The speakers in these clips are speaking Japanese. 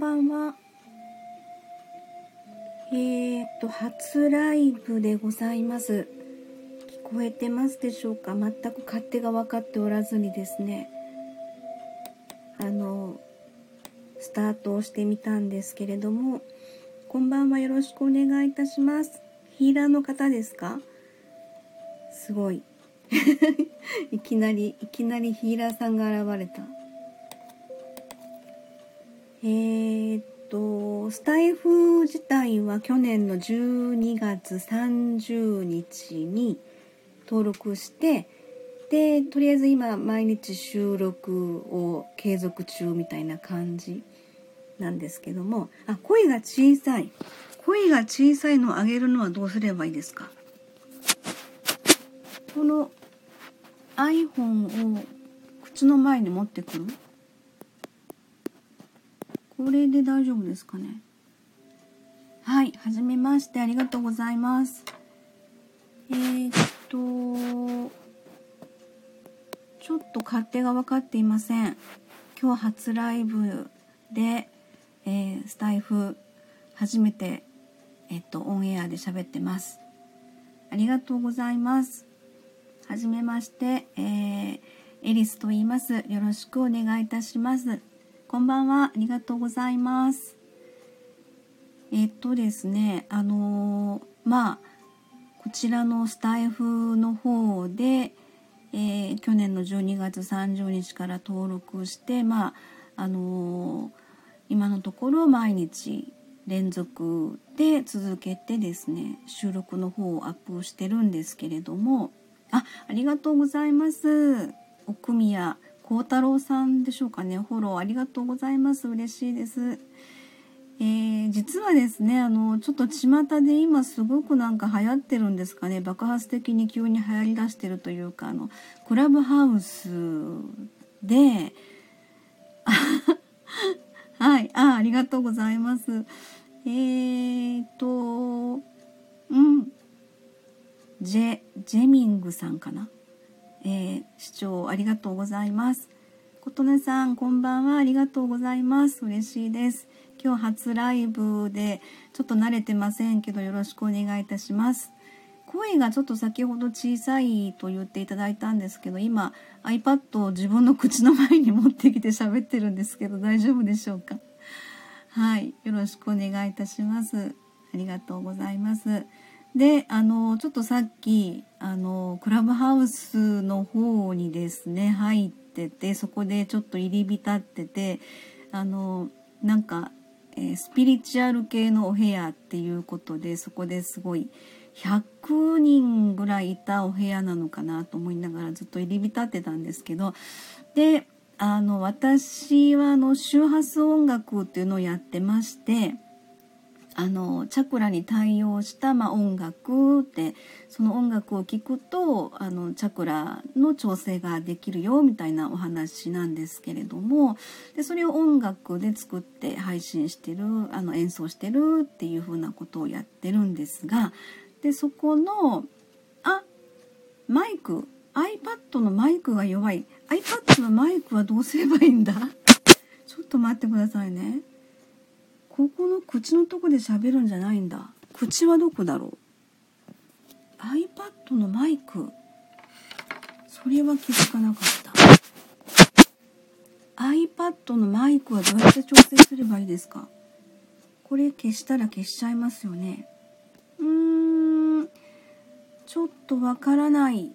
ばんは。えーと、初ライブでございます。聞こえてますでしょうか？全く勝手が分かっておらずにですね。あの、スタートをしてみたんですけれども、こんばんはよろしくお願いいたします。ヒーラーの方ですか？すごい。いきなり、いきなりヒーラーさんが現れた。は去年の12月30日に登録して、で、とりあえず今毎日収録を継続中みたいな感じなんですけども、あ、声が小さい。声が小さいのを上げるのはどうすればいいですか？この iPhone を口の前に持ってくる？これで大丈夫ですかね？はい、はじめましてありがとうございます。えー、っと、ちょっと勝手が分かっていません。今日初ライブで、えー、スタイフ初めて、えっと、オンエアで喋ってます。ありがとうございます。はじめまして、えー、エリスと言います。よろしくお願いいたします。こんばんは。ありがとうございます。えっとですね、あの、まあ、こちらのスタイフの方で、えー、去年の12月30日から登録して、まあ、あの、今のところ毎日連続で続けてですね、収録の方をアップしてるんですけれども、あ、ありがとうございます。奥宮幸太郎さんでしょうかね。フォローありがとうございます。嬉しいです、えー、実はですねあのちょっと巷で今すごくなんか流行ってるんですかね爆発的に急に流行りだしてるというかあのクラブハウスで はいあありがとうございますえーとうんジェジェミングさんかなえー、視聴ありがとうございます。琴音さん、こんばんは。ありがとうございます。嬉しいです。今日初ライブで、ちょっと慣れてませんけど、よろしくお願いいたします。声がちょっと先ほど小さいと言っていただいたんですけど、今 iPad を自分の口の前に持ってきて喋ってるんですけど、大丈夫でしょうか？はい。よろしくお願いいたします。ありがとうございます。であのちょっとさっきあのクラブハウスの方にですね入っててそこでちょっと入り浸っててあのなんか、え、スピリチュアル系のお部屋っていうことでそこですごい100人ぐらいいたお部屋なのかなと思いながらずっと入り浸ってたんですけどであの私はあの周波数音楽っていうのをやってまして。あのチャクラに対応した、まあ、音楽ってその音楽を聴くとあのチャクラの調整ができるよみたいなお話なんですけれどもでそれを音楽で作って配信してるあの演奏してるっていうふうなことをやってるんですがでそこのあマイク iPad のマイクが弱い iPad のマイクはどうすればいいんだ？ちょっと待ってくださいね。ここの口のとこで喋るんじゃないんだ。口はどこだろう？iPad のマイク。それは気づかなかった。iPad のマイクはどうやって調整すればいいですか？これ消したら消しちゃいますよね。うーん。ちょっとわからない。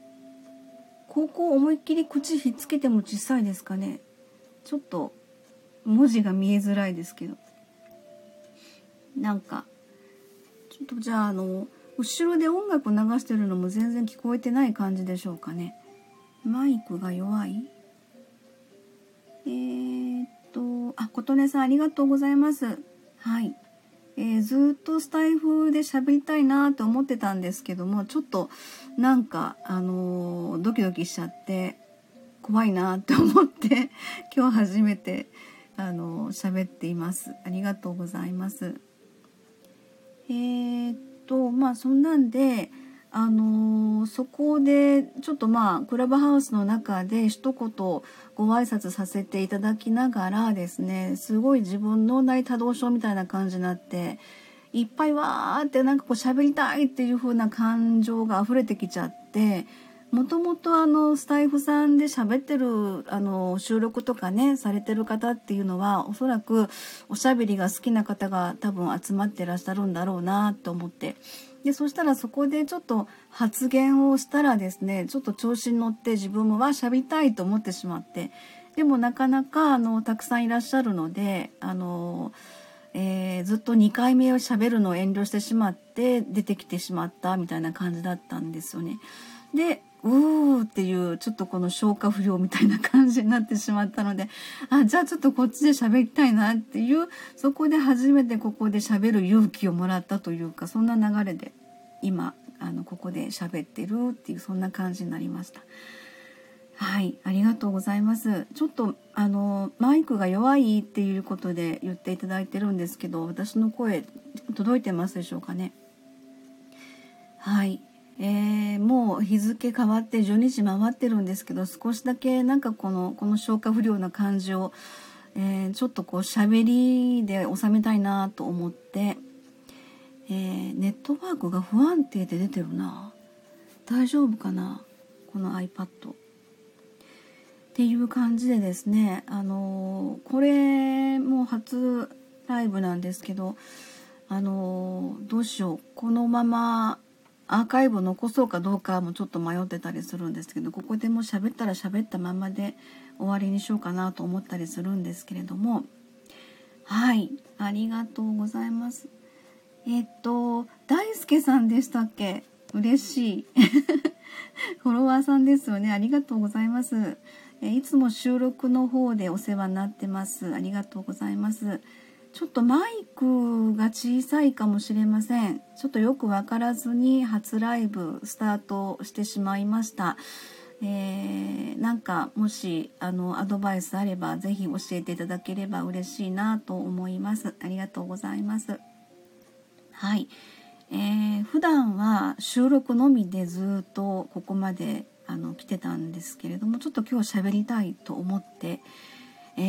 ここ思いっきり口ひっつけても小さいですかね？ちょっと文字が見えづらいですけど。なんかちょっとじゃああの後ろで音楽流してるのも全然聞こえてない感じでしょうかね。マイクが弱い？えー、っとあ琴音さんありがとうございます。はい。えー、ずっとスタイフで喋りたいなと思ってたんですけどもちょっとなんかあのー、ドキドキしちゃって怖いなって思って 今日初めてあのー、喋っています。ありがとうございます。えー、っとまあそんなんであのー、そこでちょっとまあクラブハウスの中で一言ご挨拶させていただきながらですねすごい自分の内多動症みたいな感じになっていっぱいわーってなんかこう喋りたいっていう風な感情が溢れてきちゃってもともとあのスタイフさんで喋ってるあの収録とかねされてる方っていうのはおそらくおしゃべりが好きな方が多分集まってらっしゃるんだろうなと思ってでそしたらそこでちょっと発言をしたらですねちょっと調子に乗って自分もわしゃべりたいと思ってしまってでもなかなかあのたくさんいらっしゃるのであの、えー、ずっと2回目をしゃべるのを遠慮してしまって出てきてしまったみたいな感じだったんですよね。でうーっていうちょっとこの消化不良みたいな感じになってしまったのであじゃあちょっとこっちで喋りたいなっていうそこで初めてここで喋る勇気をもらったというかそんな流れで今あのここで喋ってるっていうそんな感じになりました。はい、ありがとうございます。ちょっとあのマイクが弱いっていうことで言っていただいてるんですけど、私の声届いてますでしょうかね？はい、えー、もう日付変わって12時回ってるんですけど少しだけなんかこのこの消化不良な感じを、えー、ちょっとこう喋りで収めたいなと思って、えー、ネットワークが不安定で出てるな。大丈夫かな？この iPad っていう感じでですねあのこれもう初ライブなんですけどあのどうしよう。このままアーカイブ残そうかどうかもちょっと迷ってたりするんですけどここでも喋ったら喋ったままで終わりにしようかなと思ったりするんですけれども。はい。ありがとうございます。えっと大輔さんでしたっけ？嬉しい。フォロワーさんですよね。ありがとうございます。えいつも収録の方でお世話になってます。ありがとうございます。ちょっとマイクが小さいかもしれません。ちょっとよくわからずに初ライブスタートしてしまいました。えー、なんかもしあのアドバイスあればぜひ教えていただければ嬉しいなと思います。ありがとうございます。はい。えー、普段は収録のみでずっとここまであの来てたんですけれどもちょっと今日喋りたいと思って、え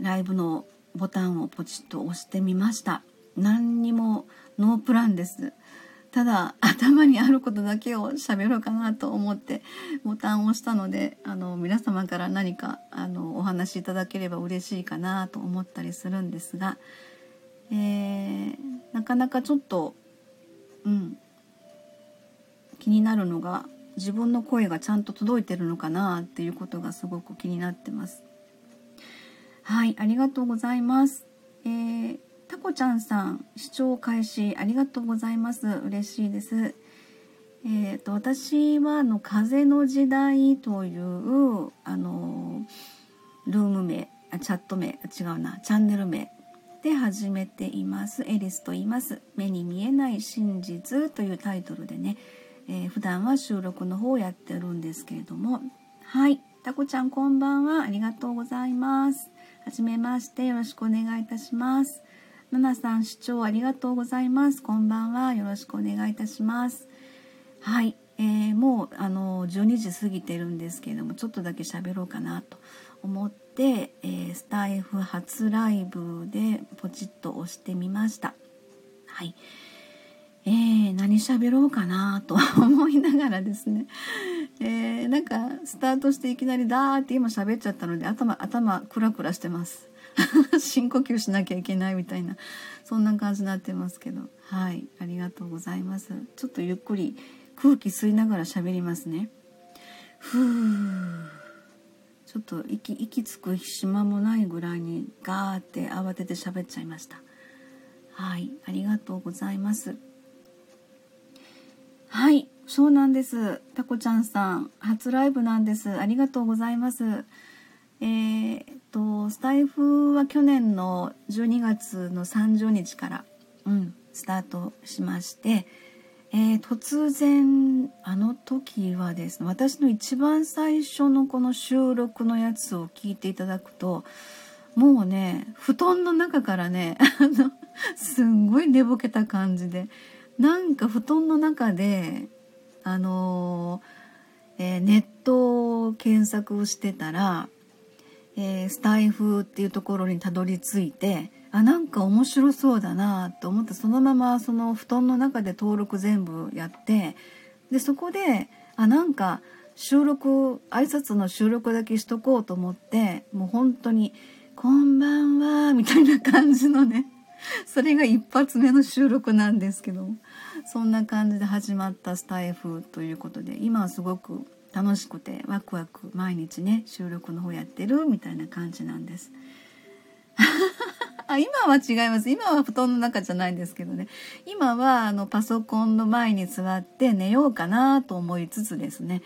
ー、ライブのボタンをポチッと押してみました。何にもノープランです。ただ頭にあることだけを喋ろうかなと思ってボタンを押したのであの皆様から何かあのお話しいただければ嬉しいかなと思ったりするんですが、えー、なかなかちょっとうん。気になるのが自分の声がちゃんと届いてるのかなっていうことがすごく気になってます。はい、ありがとうございます。えー、タコちゃんさん、視聴開始ありがとうございます。嬉しいです。えーと、私はあの風の時代というあのルーム名あチャット名違うなチャンネル名で始めていますエリスと言います目に見えない真実というタイトルでね、えー、普段は収録の方をやってるんですけれどもはいタコちゃんこんばんはありがとうございますはじめましてよろしくお願いいたします。ナナさん視聴ありがとうございます。こんばんは。よろしくお願いいたします。はい、えー、もうあの12時過ぎてるんですけれども、ちょっとだけ喋ろうかなと思って、えー、スタイフ初ライブでポチッと押してみました。はい。えー、何喋ろうかなと思いながらですね、えー、なんかスタートしていきなりダーって今喋っちゃったので頭頭クラクラしてます。深呼吸しなきゃいけないみたいなそんな感じになってますけど。はいありがとうございます。ちょっとゆっくり空気吸いながら喋りますね。ふうちょっと息息つく暇もないぐらいにガーって慌てて喋っちゃいました。はいありがとうございます。はい、そうなんです。タコちゃんさん、初ライブなんです。ありがとうございます。えー、っと、スタイフは去年の12月の30日から、うん、スタートしまして、えー、突然、あの時はですね、私の一番最初のこの収録のやつを聞いていただくと、もうね、布団の中からね、あの、すんごい寝ぼけた感じで、なんか布団の中であのー、えー、ネットを検索をしてたら、えー、スタイフっていうところにたどり着いてあなんか面白そうだなと思ってそのままその布団の中で登録全部やってでそこであなんか収録挨拶の収録だけしとこうと思ってもう本当に「こんばんは」みたいな感じのねそれが一発目の収録なんですけど。そんな感じで始まったスタイフということで今はすごく楽しくてワクワク毎日ね収録の方やってるみたいな感じなんです。あ今は違います。今は布団の中じゃないんですけどね。今はあのパソコンの前に座って寝ようかなと思いつつですね。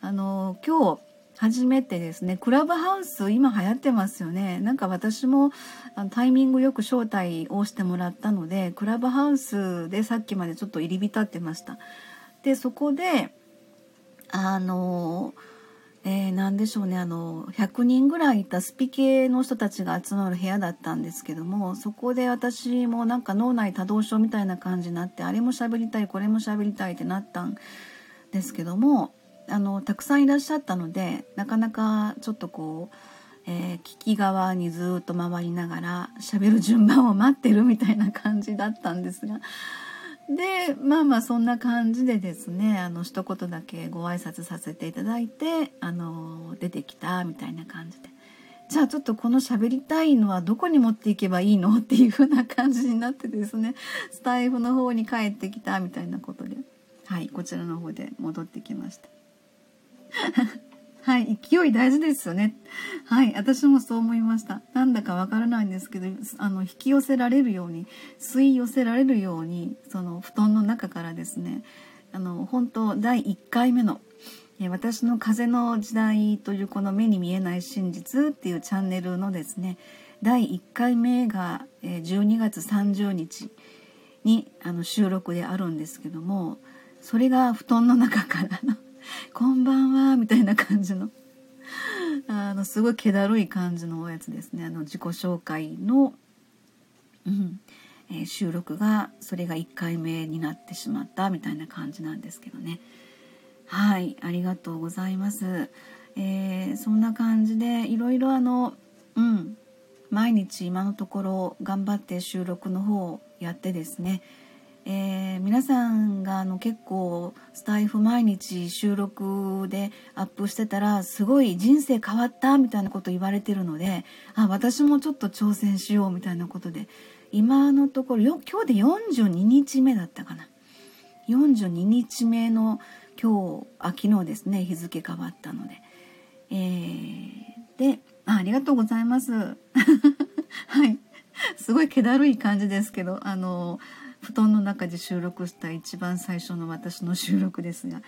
あの今日初めてですね。クラブハウス今流行ってますよね。なんか私もタイミングよく招待をしてもらったのでクラブハウスでさっきまでちょっと入り浸ってました。でそこであのえー、何でしょうね。あの100人ぐらいいたスピ系の人たちが集まる部屋だったんですけどもそこで私もなんか脳内多動症みたいな感じになってあれも喋りたいこれも喋りたいってなったんですけどもあのたくさんいらっしゃったのでなかなかちょっとこう、えー、聞き側にずっと回りながら喋る順番を待ってるみたいな感じだったんですがでまあまあそんな感じでですねあの一言だけご挨拶させていただいてあの出てきたみたいな感じで。じゃあちょっとこの喋りたいのはどこに持っていけばいいのっていう風な感じになってですねスタイフの方に帰ってきたみたいなことではいこちらの方で戻ってきました。はい、勢い大事ですよね。はい、私もそう思いました。なんだかわからないんですけど、あの、引き寄せられるように、吸い寄せられるように、その布団の中からですね、あの、本当第1回目の、私の風の時代というこの目に見えない真実っていうチャンネルのですね、第1回目が12月30日にあの収録であるんですけども、それが布団の中からのこんばんは」みたいな感じの。あのすごい気だるい感じのおやつですね。あの自己紹介の、うん。えー、収録がそれが1回目になってしまったみたいな感じなんですけどね。はいありがとうございます、えー、そんな感じでいろいろあのうん。毎日今のところ頑張って収録の方をやってですね。えー、皆さんがあの結構スタイフ毎日収録でアップしてたらすごい人生変わったみたいなこと言われてるのであ私もちょっと挑戦しようみたいなことで今のところよ今日で42日目だったかな。42日目の今日あ昨日ですね日付変わったので、えー、であありがとうございます。はい。すごい気だるい感じですけどあの布団の中で収録した一番最初の私の収録ですが。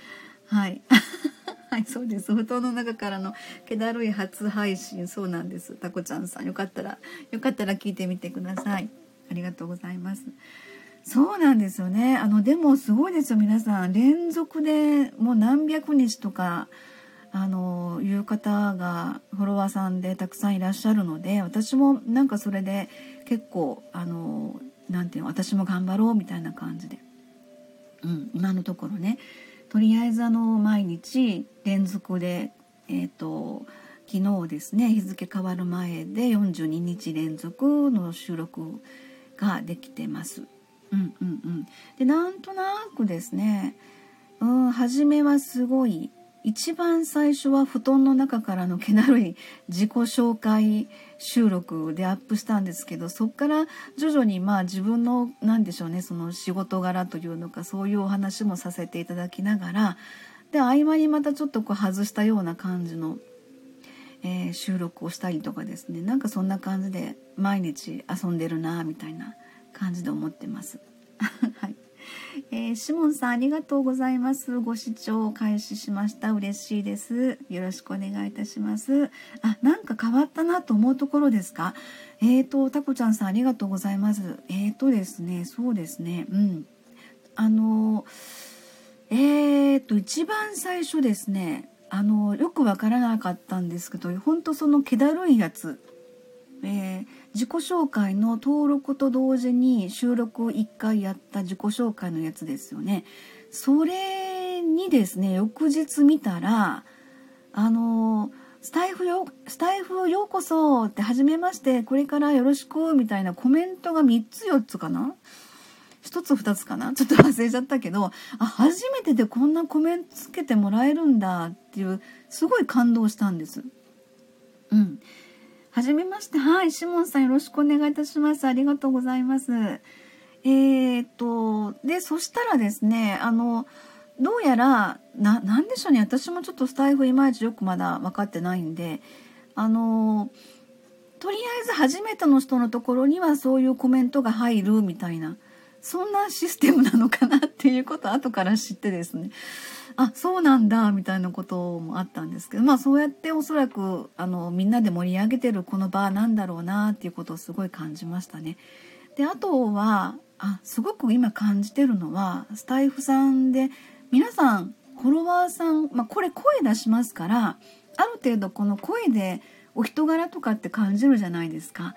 はい。はいそうです。布団の中からの気だるい初配信。そうなんです。タコちゃんさんよかったらよかったら聞いてみてください。ありがとうございます。そうなんですよね。あのでもすごいですよ。皆さん連続でもう何百日とかあのいう方がフォロワーさんでたくさんいらっしゃるので私もなんかそれで結構あのなんていうの私も頑張ろうみたいな感じで、うん、今のところね。とりあえずあの毎日連続でえっ、ー、と昨日ですね日付変わる前で42日連続の収録ができてます。うんうんうん、でなんとなくですね、うん、初めはすごい一番最初は布団の中からの気だるい自己紹介収録でアップしたんですけどそっから徐々にまあ自分の何でしょうねその仕事柄というのかそういうお話もさせていただきながらで合間にまたちょっとこう外したような感じの、えー、収録をしたりとかですねなんかそんな感じで毎日遊んでるなみたいな感じで思ってます。えー、シモンさんありがとうございます。ご視聴開始しました。嬉しいです。よろしくお願いいたします。あ、なんか変わったなと思うところですか？えーと、タコちゃんさんありがとうございます。えーとですね、そうですね、うん。あの、えーと、一番最初ですね、あの、よくわからなかったんですけど、本当その気だるいやつ、えー、自己紹介の登録と同時に収録を1回やった自己紹介のやつですよね。それにですね翌日見たらあのスタイフよスタイフようこそって初めましてこれからよろしくみたいなコメントが3つ4つかな？1つ2つかな？ちょっと忘れちゃったけどあ初めてでこんなコメントつけてもらえるんだっていうすごい感動したんです。うん。はじめまして。はい。シモンさんよろしくお願いいたします。ありがとうございます。えー、っと、で、そしたらですね、あの、どうやら、な、なんでしょうね。私もちょっとスタイフいまいちよくまだ分かってないんで、あの、とりあえず初めての人のところにはそういうコメントが入るみたいな、そんなシステムなのかなっていうことを後から知ってですね。あそうなんだみたいなこともあったんですけどまあそうやっておそらくあのみんなで盛り上げてるこの場なんだろうなっていうことをすごい感じましたね。であとはあすごく今感じてるのはスタイフさんで皆さんフォロワーさん、まあ、これ声出しますからある程度この声でお人柄とかって感じるじゃないですか。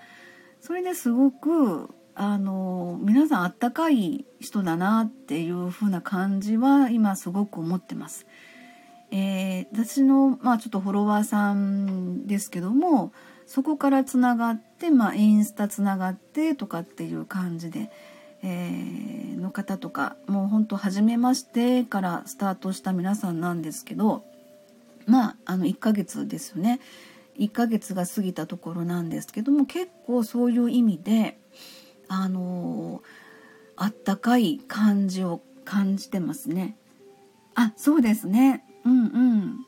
それですごくあの皆さんあったかい人だなっていう風な感じは今すごく思ってます。えー、私の、まあ、ちょっとフォロワーさんですけどもそこからつながって、まあ、インスタつながってとかっていう感じで、えー、の方とかもうほんと初めましてからスタートした皆さんなんですけどまああの1ヶ月ですよね1ヶ月が過ぎたところなんですけども結構そういう意味であのあったかい感じを感じてますね。あ、そうですね。うんうん。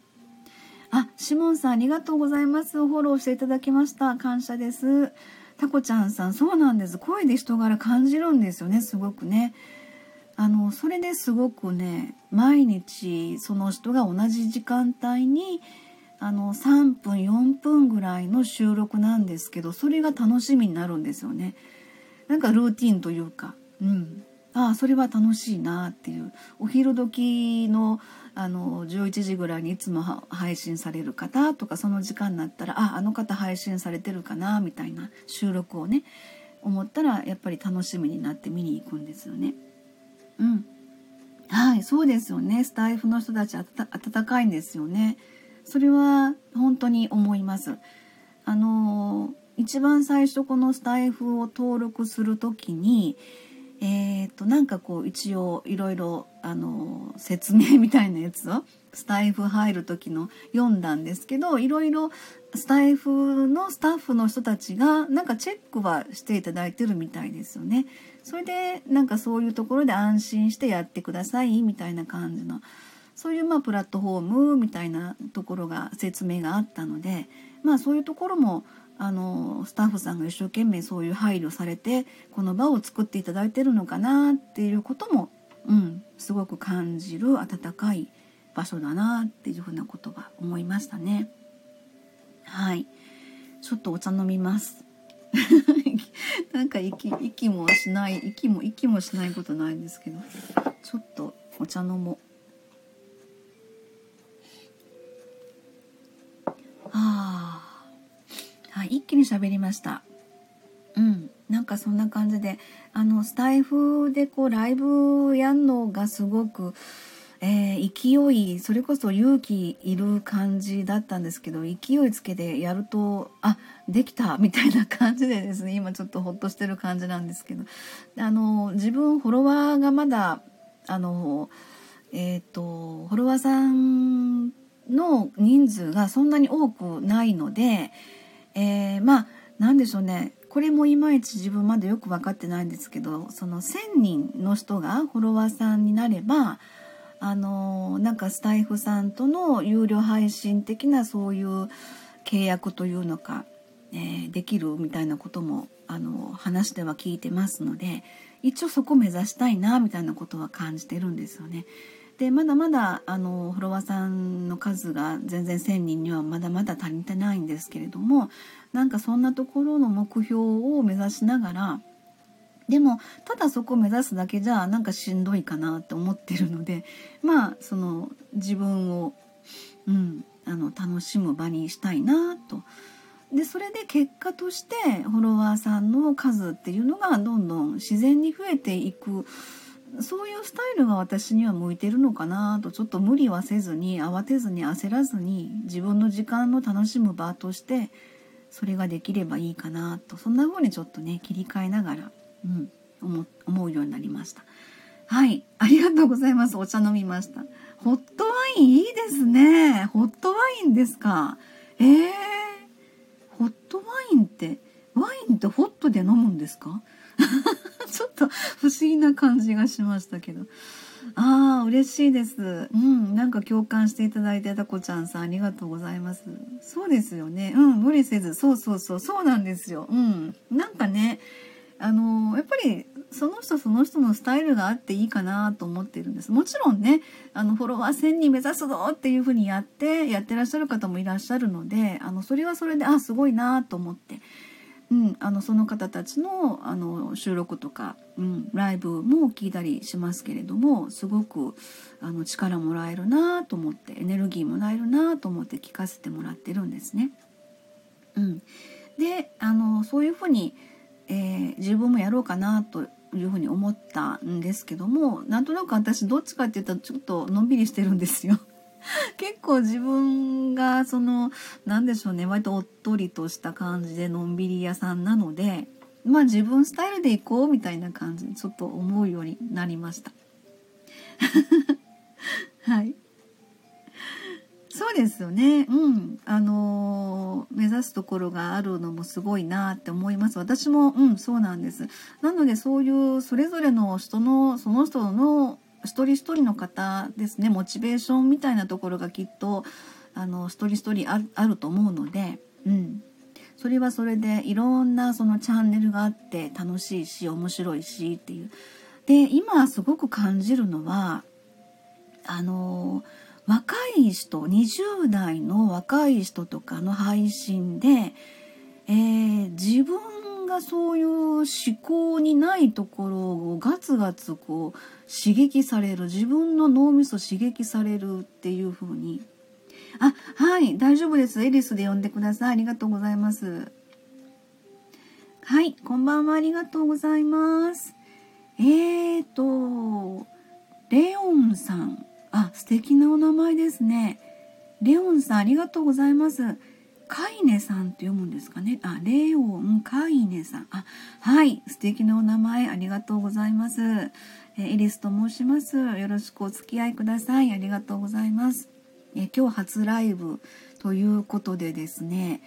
あ、シモンさんありがとうございます。フォローしていただきました。感謝です。タコちゃんさん、そうなんです。声で人柄感じるんですよね、すごくね。あの、それですごくね、毎日その人が同じ時間帯に、あの、3分、4分ぐらいの収録なんですけど、それが楽しみになるんですよね。なんかルーティンというか、うん、ああそれは楽しいなっていうお昼時のあの11時ぐらいにいつも配信される方とかその時間になったらああの方配信されてるかなみたいな収録をね思ったらやっぱり楽しみになって見に行くんですよね。うん、はいそうですよねスタイフの人たち温かいんですよね。それは本当に思います。あのー一番最初このスタイフを登録する時にえーと、なんかこう一応いろいろあの説明みたいなやつをスタイフ入る時の読んだんですけどいろいろスタイフのスタッフの人たちがなんかチェックはしていただいてるみたいですよね。それでなんかそういうところで安心してやってくださいみたいな感じのそういうまあプラットフォームみたいなところが説明があったのでまあそういうところもあのスタッフさんが一生懸命そういう配慮されてこの場を作っていただいてるのかなっていうことも、うん、すごく感じる温かい場所だなっていうふうなことは思いましたね。はいちょっとお茶飲みます。なんか息息もしない息も息もしないことないんですけどちょっとお茶飲もう。ああはい、一気に喋りました。うん、なんかそんな感じであのスタイフでこうライブやんのがすごく、えー、勢いそれこそ勇気いる感じだったんですけど勢いつけてやるとあできたみたいな感じでですね今ちょっとほっとしてる感じなんですけどあの自分フォロワーがまだあのえっ、ー、とフォロワーさんの人数がそんなに多くないので。えー、まあ何でしょうねこれもいまいち自分まだよく分かってないんですけどその1,000人の人がフォロワーさんになればあのなんかスタイフさんとの有料配信的なそういう契約というのか、えー、できるみたいなこともあの話では聞いてますので一応そこ目指したいなみたいなことは感じてるんですよね。でまだまだあのフォロワーさんの数が全然1,000人にはまだまだ足りてないんですけれどもなんかそんなところの目標を目指しながらでもただそこを目指すだけじゃなんかしんどいかなって思ってるのでまあその自分を、うん、あの楽しむ場にしたいなと。でそれで結果としてフォロワーさんの数っていうのがどんどん自然に増えていくそういうスタイルが私には向いてるのかなとちょっと無理はせずに慌てずに焦らずに自分の時間の楽しむ場としてそれができればいいかなとそんな風にちょっとね切り替えながら、うん、思思うようになりました。はいありがとうございます。お茶飲みました。ホットワインいいですね。ホットワインですか？えー、ホットワインってワインってホットで飲むんですか？ちょっと不思議な感じがしましたけど。ああ、嬉しいです。うん、なんか共感していただいてたこちゃんさんありがとうございます。そうですよね。うん、無理せず。そうそうそう、そうなんですよ。うん。なんかね、あのやっぱりその人その人のスタイルがあっていいかなと思ってるんです。もちろんね、あのフォロワー1000人目指すぞっていうふうにやってやってらっしゃる方もいらっしゃるので、あのそれはそれであすごいなと思って。うん、あのその方たちのあの収録とか、うん、ライブも聞いたりしますけれどもすごくあの力もらえるなと思ってエネルギーもらえるなと思って聞かせてもらってるんですね。うん、であのそういうふうに、えー、自分もやろうかなというふうに思ったんですけどもなんとなく私どっちかって言ったらちょっとのんびりしてるんですよ。結構自分がその何でしょうね割とおっとりとした感じでのんびり屋さんなのでまあ自分スタイルでいこうみたいな感じにちょっと思うようになりました。はいそうですよね。うん。あのー、目指すところがあるのもすごいなって思います。私も、うん、そうなんです。なので、そういうそれぞれの人の、その人の一人一人の方ですねモチベーションみたいなところがきっとあの一人一人あると思うので、うん、それはそれでいろんなそのチャンネルがあって楽しいし面白いしっていう。で今すごく感じるのはあの若い人20代の若い人とかの配信で、えー、自分がそういう思考にないところをガツガツこう刺激される自分の脳みそ刺激されるっていう風に。あはい大丈夫です。エリスで呼んでください。ありがとうございます。はいこんばんは。ありがとうございます。えーとレオンさん。あ素敵なお名前ですね。レオンさんありがとうございます。カイネさんって読むんですかね？あ、レオンカイネさん。あ、はい。素敵なお名前ありがとうございます。えエリスと申します。よろしくお付き合いください。ありがとうございます。え今日初ライブということでですね、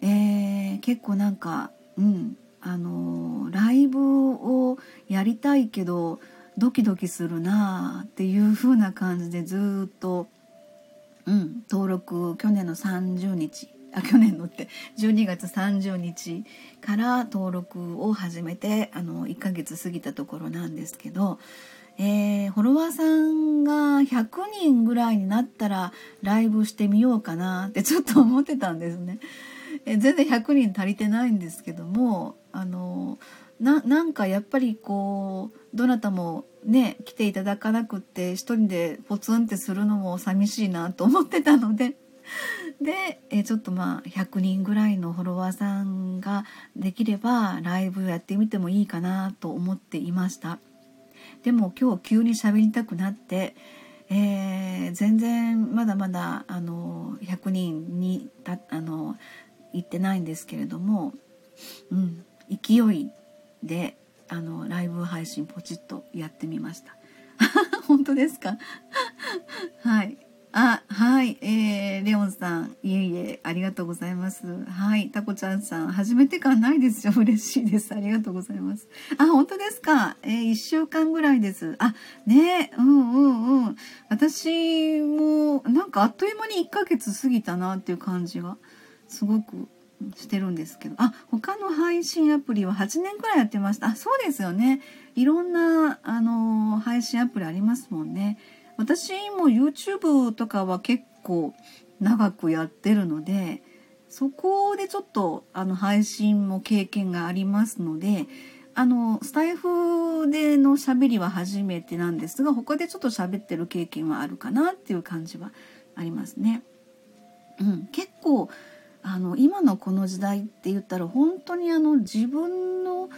えー、結構なんか、うん、あのー、ライブをやりたいけど、ドキドキするなあっていう風な感じでずっと、うん、登録去年の30日あ去年のって12月30日から登録を始めてあの1ヶ月過ぎたところなんですけど、えー、フォロワーさんが100人ぐらいになったらライブしてみようかなってちょっと思ってたんですね。え全然100人足りてないんですけどもあのななんかやっぱりこうどなたもね来ていただかなくって一人でポツンってするのも寂しいなと思ってたのでで、えちょっとまあ100人ぐらいのフォロワーさんができればライブやってみてもいいかなと思っていました。でも今日急に喋りたくなって、えー、全然まだまだあの100人にたあの行ってないんですけれども、うん、勢いであのライブ配信ポチッとやってみました。本当ですか？はい。あ、はい、えー、レオンさん、いえいえ、ありがとうございます。はい、タコちゃんさん、初めて感ないですよ。嬉しいです。ありがとうございます。あ、本当ですか？えー、1週間ぐらいです。あ、ねうんうんうん。私も、なんかあっという間に1ヶ月過ぎたなっていう感じが、すごくしてるんですけど。あ、他の配信アプリは8年くらいやってました。あ、そうですよね。いろんな、あのー、配信アプリありますもんね。私も YouTube とかは結構長くやってるのでそこでちょっとあの配信も経験がありますのであのスタイフでの喋りは初めてなんですが他でちょっと喋ってる経験はあるかなっていう感じはありますね。うん、結構あの今のこの時代って言ったら本当にあの自分の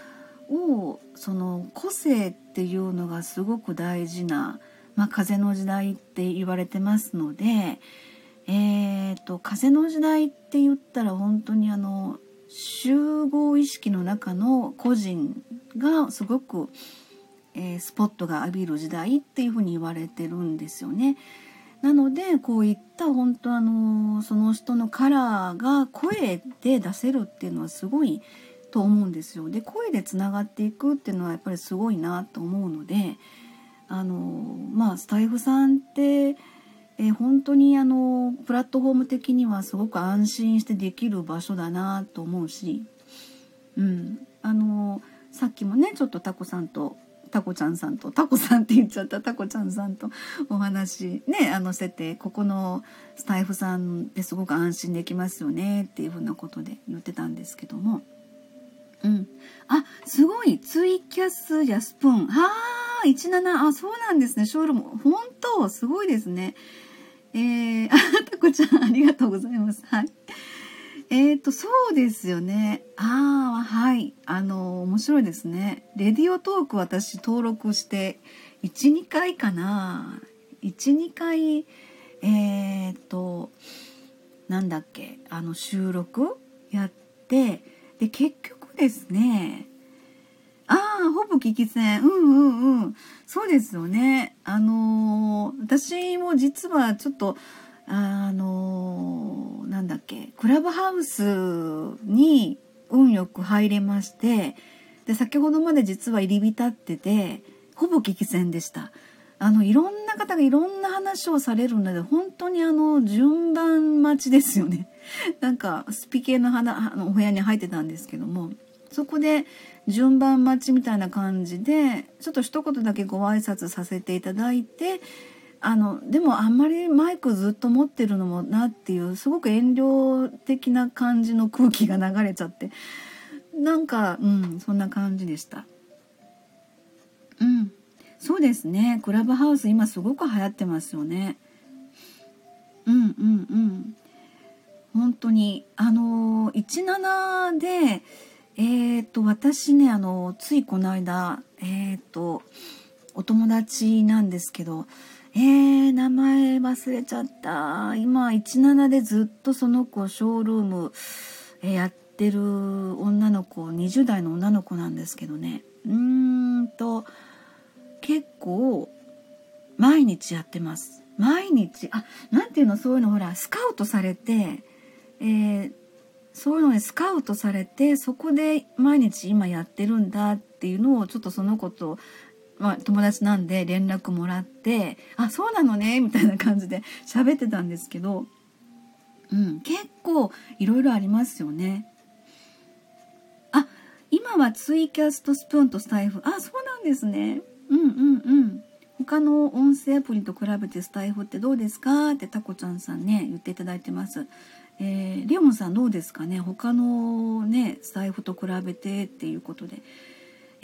をその個性っていうのがすごく大事な、まあ、風の時代って言われてますので、えーと、風の時代って言ったら本当にあの集合意識の中の個人がすごく、えー、スポットが浴びる時代っていうふうに言われてるんですよね。なのでこういった本当あのその人のカラーが声で出せるっていうのはすごいと思うんですよ。で声でつながっていくっていうのはやっぱりすごいなと思うのであのまあスタイフさんって、え、本当にあのプラットフォーム的にはすごく安心してできる場所だなと思うし、うん、あのさっきもねちょっとタコさんとタコちゃんさんとタコさんって言っちゃったタコちゃんさんと お話ねあのしててここのスタイフさんってすごく安心できますよねっていうふうなことで言ってたんですけども。うん。あすごい。ツイキャスやスプーン。ああ17あそうなんですねショールーム本当すごいですねえー、あタコちゃんありがとうございますはいえっ、ー、と、そうですよね。ああ、はい。あの、面白いですね。レディオトーク私登録して、1、2回かな。1、2回、えっ、ー、と、なんだっけ、あの、収録やって、で、結局ですね、ああ、ほぼ聞き戦。うんうんうん。そうですよね。あの私も実はちょっと、あのなんだっけクラブハウスに運よく入れましてで先ほどまで実は入り浸っててほぼ聞き戦でした。あのいろんな方がいろんな話をされるので本当にあの順番待ちですよね。なんかスピ系の花あのお部屋に入ってたんですけどもそこで順番待ちみたいな感じでちょっと一言だけご挨拶させていただいてあのでもあんまりマイクずっと持ってるのもなっていうすごく遠慮的な感じの空気が流れちゃってなんかうんそんな感じでした。うん。そうですね。クラブハウス今すごく流行ってますよね。うんうんうん。本当にあの17でえっ、ー、と私ねあのついこの間えっ、ー、とお友達なんですけどえー、名前忘れちゃった。今、17でずっとその子、ショールーム、えやってる女の子、20代の女の子なんですけどね。うーんと、結構、毎日やってます。毎日、あ、なんていうの、そういうの、ほら、スカウトされて、えー、そういうのにスカウトされてそこで毎日今やってるんだっていうのをちょっとその子とまあ、友達なんで連絡もらって「あそうなのね」みたいな感じで 喋ってたんですけど、うん、結構いろいろありますよね。あ今はツイキャスとスプーンとスタイフあそうなんですね。うんうんうん他の音声アプリと比べてスタイフってどうですか？ってタコちゃんさんね言っていただいてます。えー、レオンさんどうですかね？他のねスタイフと比べてっていうことで。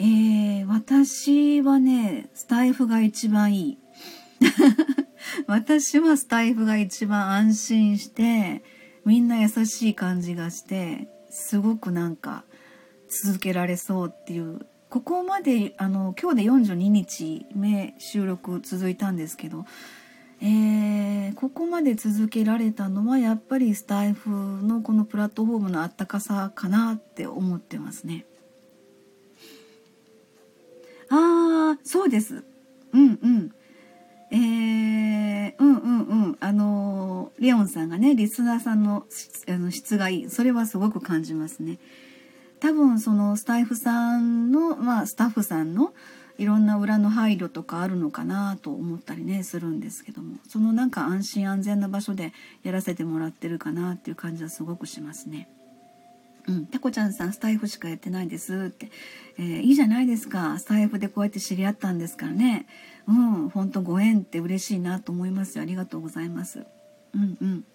えー、私はね、スタイフが一番いい。私はスタイフが一番安心して、みんな優しい感じがして、すごくなんか続けられそうっていう、ここまで、あの、今日で42日目収録続いたんですけど、えー、ここまで続けられたのはやっぱりスタイフのこのプラットフォームのあったかさかなって思ってますね。ああそうです。うんうん。えー、うんうんうん。あのレオンさんがねリスナーさんのあの質がいい。それはすごく感じますね。多分そのスタイフさんのまあスタッフさんのいろんな裏の配慮とかあるのかなと思ったりねするんですけども。そのなんか安心安全な場所でやらせてもらってるかなっていう感じはすごくしますね。うん、タコちゃんさんスタイフしかやってないですって、えー、いいじゃないですか。スタイフでこうやって知り合ったんですからね。うん。本当ご縁って嬉しいなと思いますよ。ありがとうございます。うんうん。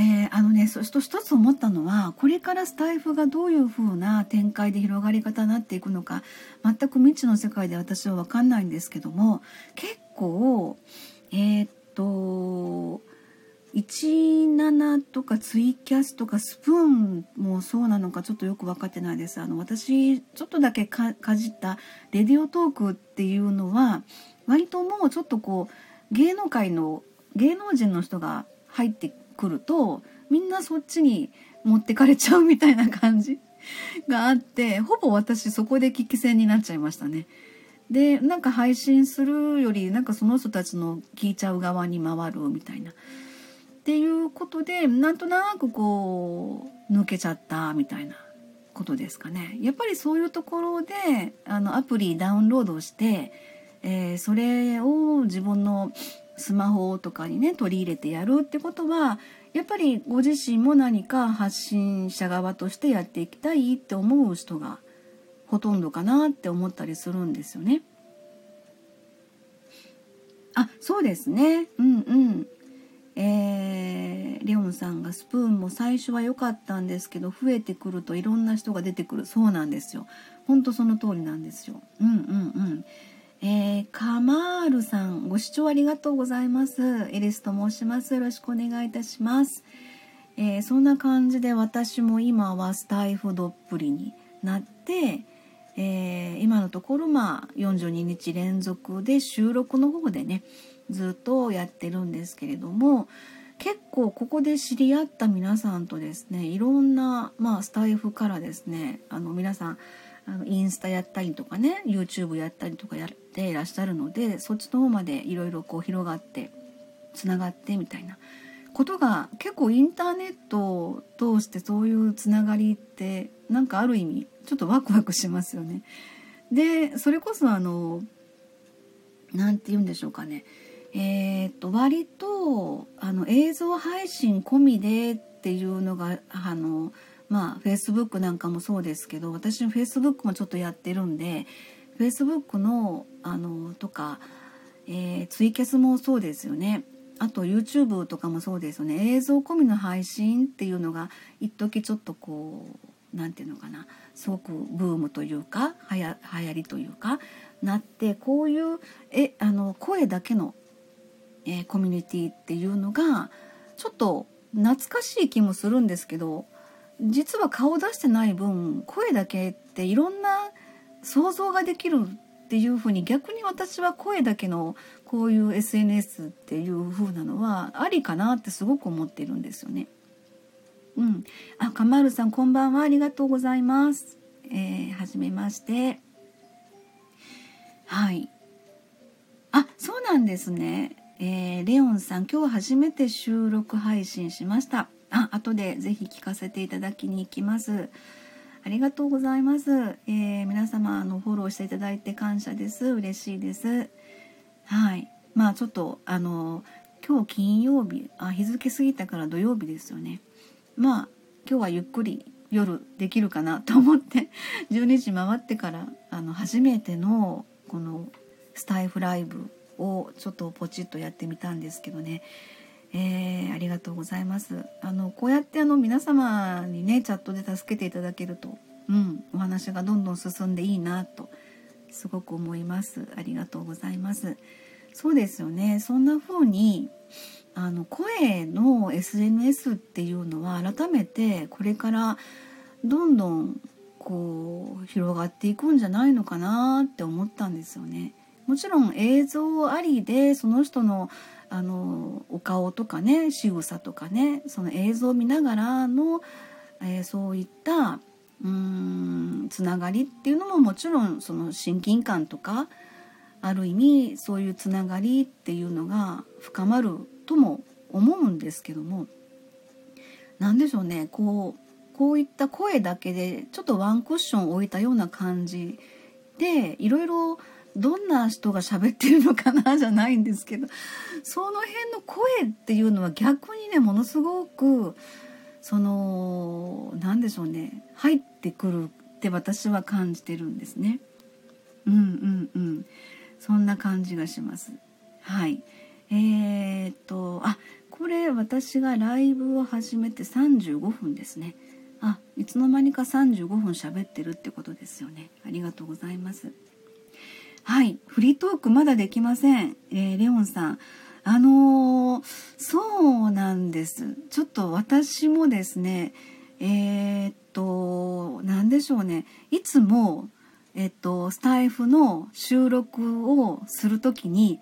えー、あのねそして一つ思ったのはこれからスタイフがどういう風な展開で広がり方になっていくのか全く未知の世界で私は分かんないんですけども結構えー、っと17とかツイキャスとかスプーンもそうなのかちょっとよく分かってないです。あの私ちょっとだけかじったレディオトークっていうのは割ともうちょっとこう芸能界の芸能人の人が入ってくるとみんなそっちに持ってかれちゃうみたいな感じがあってほぼ私そこで聞き戦になっちゃいましたね。でなんか配信するよりなんかその人たちの聞いちゃう側に回るみたいな。っていうことでなんとなくこう抜けちゃったみたいなことですかね。やっぱりそういうところであのアプリダウンロードして、えー、それを自分のスマホとかにね取り入れてやるってことはやっぱりご自身も何か発信者側としてやっていきたいって思う人がほとんどかなって思ったりするんですよね。あそうですね。うんうん。えー、レオンさんがスプーンも最初は良かったんですけど増えてくるといろんな人が出てくる。そうなんですよ。ほんとその通りなんですよ。うんうんうん。えー、カマールさんご視聴ありがとうございます。エリスと申します。よろしくお願いいたします、えー、そんな感じで私も今はスタイフどっぷりになって、えー、今のところまあ42日連続で収録の方でねずっとやってるんですけれども結構ここで知り合った皆さんとですねいろんな、まあ、スタイフからですねあの皆さんあのインスタやったりとかね YouTube やったりとかやっていらっしゃるのでそっちの方までいろいろこう広がってつながってみたいなことが結構インターネットを通してそういうつながりってなんかある意味ちょっとワクワクしますよね。でそれこそあの何て言うんでしょうかねえー、っと割とあの映像配信込みでっていうのがあのまあ Facebook なんかもそうですけど私 Facebook もちょっとやってるんで Facebook のあのとか、えー、ツイキャスもそうですよね。あと YouTube とかもそうですよね。映像込みの配信っていうのが一時ちょっとこう何て言うのかな。すごくブームというかはや流行りというかなってこういうえあの声だけの、えー、コミュニティっていうのがちょっと懐かしい気もするんですけど実は顔出してない分声だけっていろんな想像ができるっていうふうに逆に私は声だけのこういう SNS っていう風なのはありかなってすごく思ってるんですよね。うん、あカマールさんこんばんはありがとうございます。えー、はじめまして。はい。あそうなんですね。えー、レオンさん今日初めて収録配信しました。あ後でぜひ聞かせていただきに行きます。ありがとうございます。えー、皆様のフォローしていただいて感謝です。嬉しいです。はい。まあちょっとあの今日金曜日あ日付過ぎたから土曜日ですよね。まあ今日はゆっくり夜できるかなと思って 12時回ってからあの初めてのこのスタイフライブをちょっとポチッとやってみたんですけどねえー、ありがとうございます。あのこうやってあの皆様にねチャットで助けていただけると、うん、お話がどんどん進んでいいなとすごく思います。ありがとうございます。そうですよね。そんな風にあの声の SNS っていうのは改めてこれからどんどんこう広がっていくんじゃないのかなって思ったんですよね。もちろん映像ありでその人のあのお顔とかね仕草とかねその映像を見ながらの、えー、そういったうんつながりっていうのももちろんその親近感とかある意味そういうつながりっていうのが深まるとも思うんですけども何でしょうねこうこういった声だけでちょっとワンクッション置いたような感じでいろいろどんな人が喋ってるのかなじゃないんですけどその辺の声っていうのは逆にねものすごくその何でしょうね入ってくるって私は感じてるんですね。うんうんうんそんな感じがします。はいえー、っとあこれ私がライブを始めて35分ですね。あいつの間にか35分喋ってるってことですよね。ありがとうございます。はい、フリートークまだできません。えー、レオンさん、あのー、そうなんです。ちょっと私もですねえー、っと何でしょうね。いつもえっとスタイフの収録をする時に、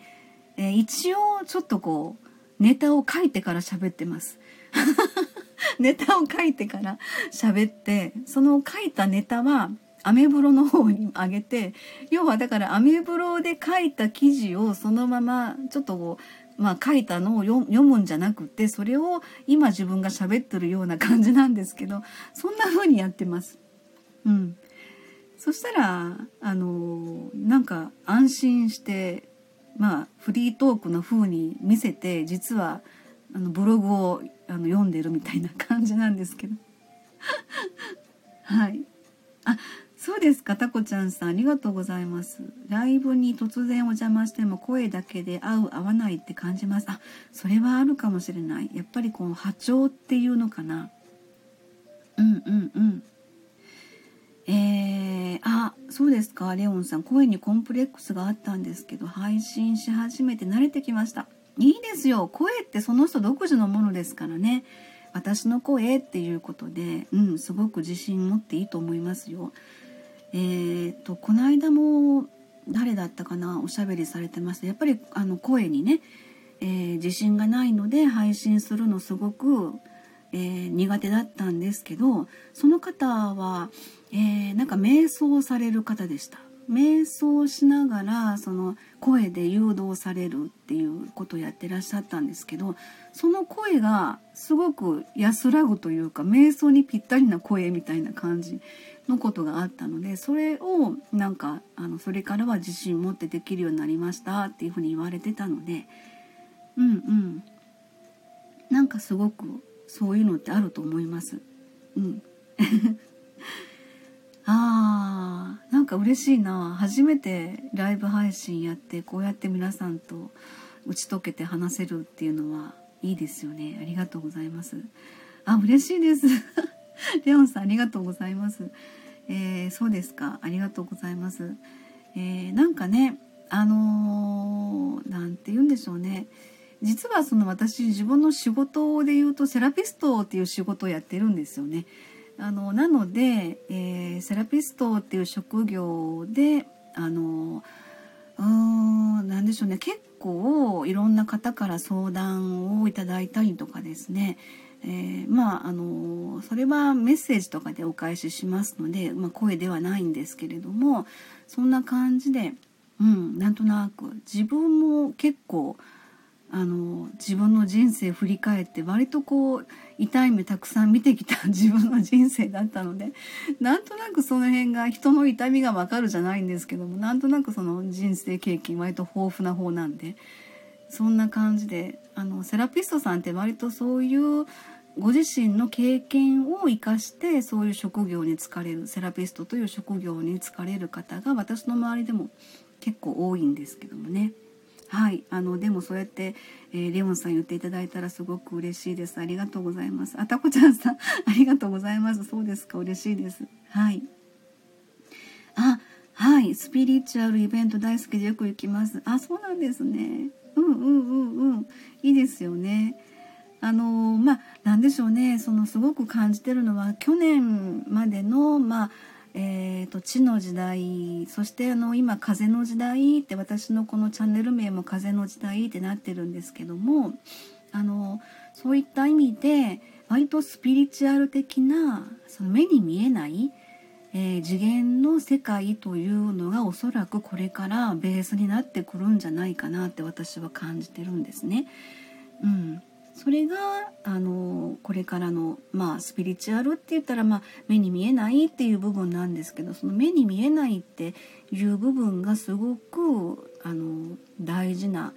えー、一応ちょっとこうネタを書いてから喋ってます。ネタを書いてから喋ってその書いたネタはアメブロの方に上げて要はだからアメブロで書いた記事をそのままちょっとこう、まあ、書いたのを読むんじゃなくてそれを今自分が喋ってるような感じなんですけどそんな風にやってます。うん、そしたらあのなんか安心してまあフリートークの風に見せて実はあのブログをあの読んでるみたいな感じなんですけど。はい。あそうですかタコちゃんさん。ありがとうございます。ライブに突然お邪魔しても声だけで合う合わないって感じます。あそれはあるかもしれない。やっぱりこの波長っていうのかな。うんうんうん。えー、あそうですかレオンさん。声にコンプレックスがあったんですけど配信し始めて慣れてきました。いいですよ。声ってその人独自のものですからね。私の声っていうことで、うん、すごく自信持っていいと思いますよ。えーと、この間も誰だったかなおしゃべりされてましたやっぱりあの声にね、えー、自信がないので配信するのすごく、えー、苦手だったんですけどその方は、えー、なんか瞑想される方でした。瞑想しながらその声で誘導されるっていうことをやってらっしゃったんですけどその声がすごく安らぐというか瞑想にぴったりな声みたいな感じのことがあったのでそれをなんかあのそれからは自信持ってできるようになりましたっていうふうに言われてたのでうんうん。なんかすごくそういうのってあると思います。うん。あーなんか嬉しいな。初めてライブ配信やってこうやって皆さんと打ち解けて話せるっていうのはいいですよね。ありがとうございます。あ嬉しいです。レオンさんありがとうございます。えー、そうですか。ありがとうございます。えー、なんかね、あのー、なんて言うんでしょうね。実はその私自分の仕事で言うとセラピストっていう仕事をやってるんですよね。あのなので、えー、セラピストっていう職業であのうーん何でしょうね結構いろんな方から相談をいただいたりとかですねえー、まああのそれはメッセージとかでお返ししますので、まあ、声ではないんですけれどもそんな感じで、うん、なんとなく自分も結構あの自分の人生振り返って割とこう痛い目たくさん見てきた 自分の人生だったのでなんとなくその辺が人の痛みがわかるじゃないんですけどもなんとなくその人生経験割と豊富な方なんでそんな感じであのセラピストさんって割とそういうご自身の経験を生かしてそういう職業に就かれるセラピストという職業に就かれる方が私の周りでも結構多いんですけどもね。はい、あのでもそうやって、えー、レオンさん言っていただいたらすごく嬉しいです。ありがとうございます。あたこちゃんさんありがとうございます。そうですか、嬉しいです。はい。あ、はい、スピリチュアルイベント大好きでよく行きます。あ、そうなんですね。うんうんうんうんいいですよね。あのまあ何でしょうねそのすごく感じてるのは去年までのまあえーと、地の時代そしてあの今「風の時代」って私のこのチャンネル名も「風の時代」ってなってるんですけどもあのそういった意味で割とスピリチュアル的なその目に見えないえー、次元の世界というのがおそらくこれからベースになってくるんじゃないかなって私は感じてるんですね。うん、それがあのこれからの、まあ、スピリチュアルって言ったら、まあ、目に見えないっていう部分なんですけどその目に見えないっていう部分がすごくあの大事な、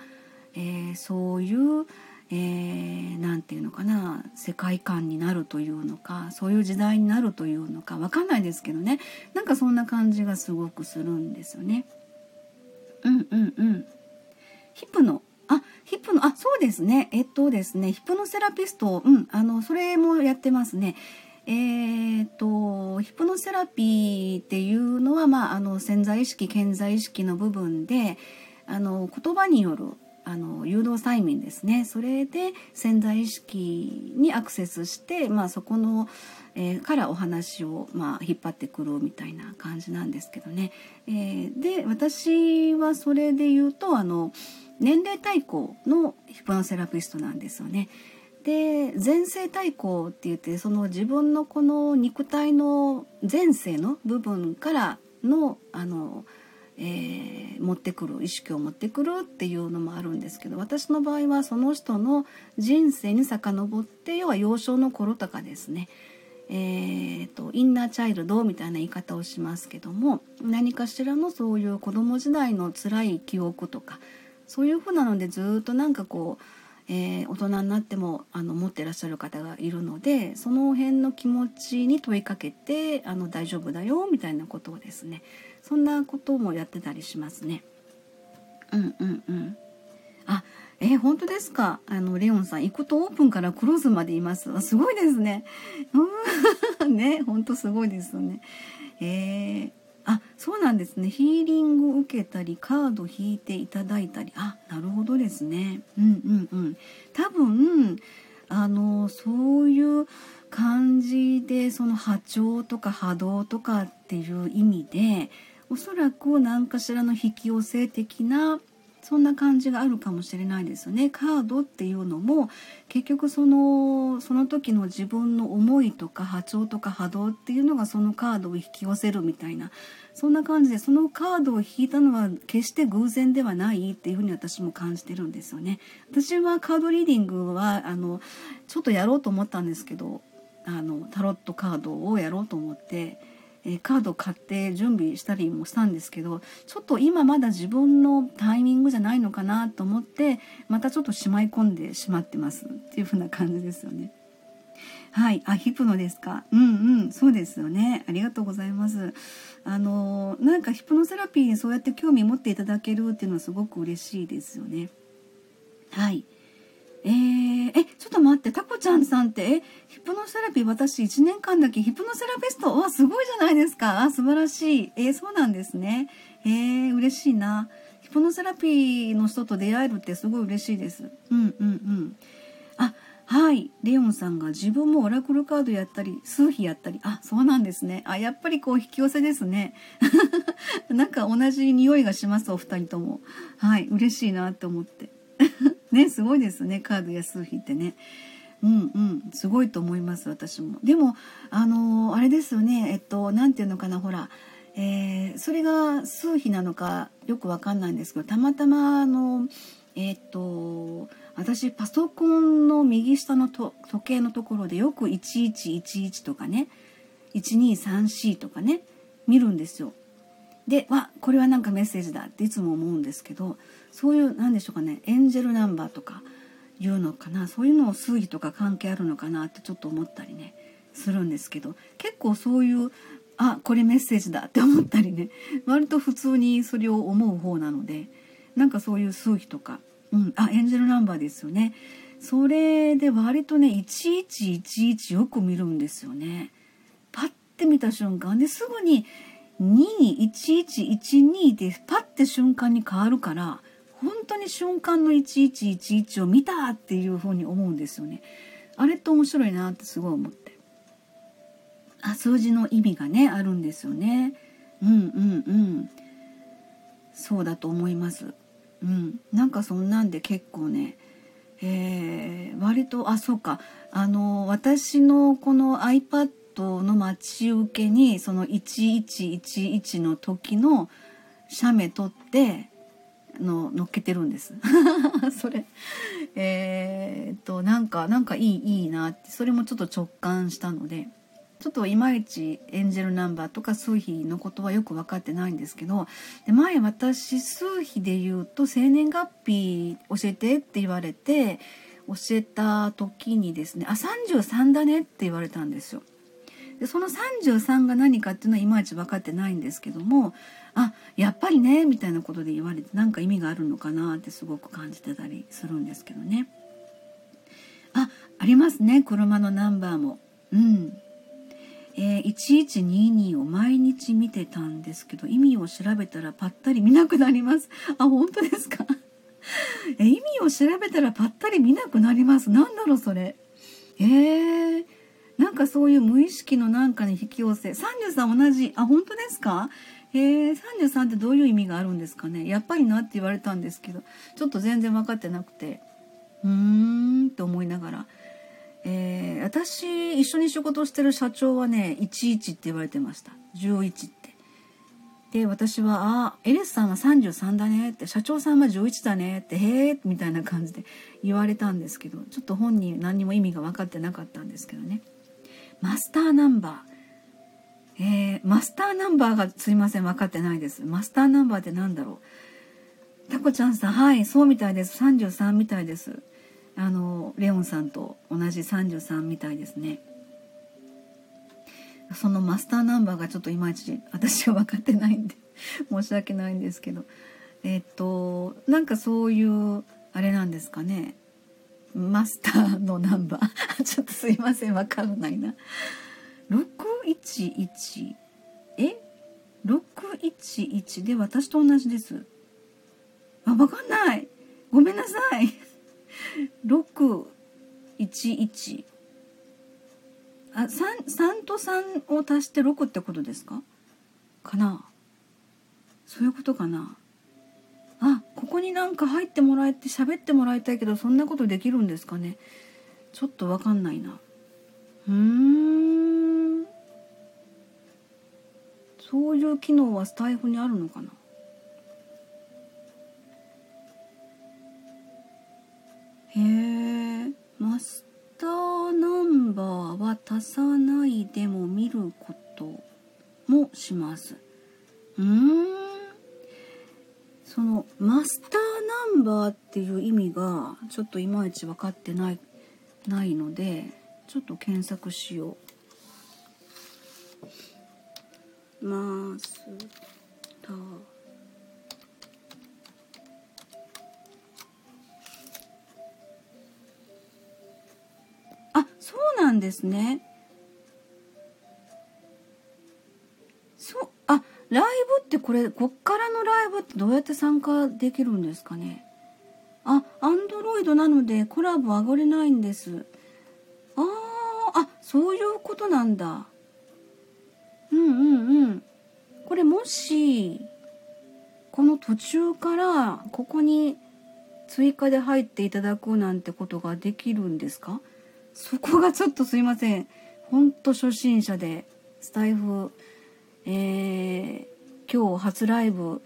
えー、そういう、えー、て言うのかな世界観になるというのかそういう時代になるというのか分かんないですけどね。なんかそんな感じがすごくするんですよね。うんうんうん。ヒプノ。あヒップノ。あそうですね。えっとですね。ヒプノセラピスト。うん。あのそれもやってますね。えーと、ヒプノセラピーっていうのは、まあ、あの潜在意識顕在意識の部分であの言葉によるあの誘導催眠ですねそれで潜在意識にアクセスして、まあ、そこの、えー、からお話を、まあ、引っ張ってくるみたいな感じなんですけどね。えー、で私はそれで言うとあの年齢対抗のヒプノセラピストなんですよね。で前世対抗って言ってその自分のこの肉体の前世の部分からのあのえー、持ってくる意識を持ってくるっていうのもあるんですけど私の場合はその人の人生に遡って要は幼少の頃とかですね、えーと、インナーチャイルドみたいな言い方をしますけども何かしらのそういう子供時代の辛い記憶とかそういうふうなのでずっとなんかこうえー、大人になってもあの持ってらっしゃる方がいるのでその辺の気持ちに問いかけてあの大丈夫だよみたいなことをですねそんなこともやってたりしますね。うんうんうん。あ、えー、本当ですか？あのレオンさん、行くとオープンからクローズまでいます。すごいですね。うん、ね、本当すごいですよね。えー、あ、そうなんですね。ヒーリング受けたり、カード引いていただいたり、あ、なるほどですね。うんうんうん。多分あのそういう感じでその波長とか波動とかっていう意味でおそらく何かしらの引き寄せ的なそんな感じがあるかもしれないですよね。カードっていうのも結局そのその時の自分の思いとか波長とか波動っていうのがそのカードを引き寄せるみたいなそんな感じでそのカードを引いたのは決して偶然ではないっていうふうに私も感じてるんですよね。私はカードリーディングはあのちょっとやろうと思ったんですけどあのタロットカードをやろうと思って。えカード買って準備したりもしたんですけどちょっと今まだ自分のタイミングじゃないのかなと思ってまたちょっとしまい込んでしまってますっていう風な感じですよね。はい、あ、ヒプノですか？うんうん、そうですよね。ありがとうございます。あの、なんかヒプノセラピーにそうやって興味持っていただけるっていうのはすごく嬉しいですよね。はい。えー、え、ちょっと待って、タコちゃんさんって、え、ヒプノセラピー私1年間だけヒプノセラピスト、わ、すごいじゃないですか。あ、素晴らしい。えー、そうなんですね。えー、嬉しいな。ヒプノセラピーの人と出会えるってすごい嬉しいです。うんうんうん。あ、はい。レオンさんが自分もオラクルカードやったり、数秘やったり。あ、そうなんですね。あ、やっぱりこう引き寄せですね。なんか同じ匂いがします、お二人とも。はい。嬉しいなって思って。ねすごいですねカードや数比ってね。うんうんすごいと思います私も。でもあのー、あれですよねえっと何て言うのかなほら、えー、それが数比なのかよくわかんないんですけどたまたまあのえっと私パソコンの右下の時計のところでよく1111とかね1234とかね見るんですよ。でわこれはなんかメッセージだっていつも思うんですけどそういう何でしょうかねエンジェルナンバーとかいうのかなそういうのを数字とか関係あるのかなってちょっと思ったりねするんですけど結構そういうあこれメッセージだって思ったりね 割と普通にそれを思う方なのでなんかそういう数比とか、うん、あエンジェルナンバーですよね。それで割とね1111よく見るんですよね。パッて見た瞬間ですぐに21112でパッて瞬間に変わるから本当に瞬間の1111を見たっていうふうに思うんですよね。あれって面白いなってすごい思って。あ数字の意味がねあるんですよね。うんうんうん。そうだと思います。うん。なんかそんなんで結構ね、えー、割とあそうかあの私のこの iPad の待ち受けにその1111の時の写メ撮っての乗っけてるんです それえー、っとなんかなんかいいいいなってそれもちょっと直感したのでちょっといまいちエンジェルナンバーとか数比のことはよく分かってないんですけどで前私数比で言うと生年月日教えてって言われて教えた時にですね「あ33だね」って言われたんですよ。でその33が何かっていうのはいまいち分かってないんですけどもあやっぱりねみたいなことで言われて何か意味があるのかなってすごく感じてたりするんですけどね。あありますね車のナンバーも。うん。えー、1122を毎日見てたんですけど意味を調べたらぱったり見なくなります。あ本当ですか？え意味を調べたらぱったり見なくなります。なんだろうそれ。えー、なんかそういう無意識のなんかに引き寄せ33同じあ本当ですか？へえ33ってどういう意味があるんですかね？やっぱりなって言われたんですけどちょっと全然分かってなくてうーんって思いながら、えー、私一緒に仕事してる社長はね11って言われてました。11って。で私は「あエレスさんは33だね」って「社長さんは11だね」って「へえ」みたいな感じで言われたんですけどちょっと本人何にも意味が分かってなかったんですけどね。マスターナンバー。えー、マスターナンバーがすいません分かってないです。マスターナンバーって何だろう。タコちゃんさんはいそうみたいです。33みたいです。あのレオンさんと同じ33みたいですね。そのマスターナンバーがちょっといまいち私は分かってないんで 申し訳ないんですけど。えっとなんかそういうあれなんですかね。マスターのナンバー。ちょっとすいません分からないな。611え？611で私と同じです。あ分かんない。ごめんなさい。611あ 3, 3と3を足して6ってことですか？かな。そういうことかな。あここになんか入ってもらえて喋ってもらいたいけどそんなことできるんですかね？ちょっとわかんないな。うーん。そういう機能はスタイフにあるのかな？へえマスターナンバーは足さないでも見ることもします。うーん。そのマスターナンバーっていう意味がちょっといまいち分かってないないのでちょっと検索しようマスターなんですね。そうあライブってこれこっからのライブってどうやって参加できるんですかね？あアンドロイドなのでコラボ上がれないんです。あーあそういうことなんだ。うんうんうん。これもしこの途中からここに追加で入っていただくなんてことができるんですか？そこがちょっとすいません。ほんと初心者でスタイフえー、今日初ライブ、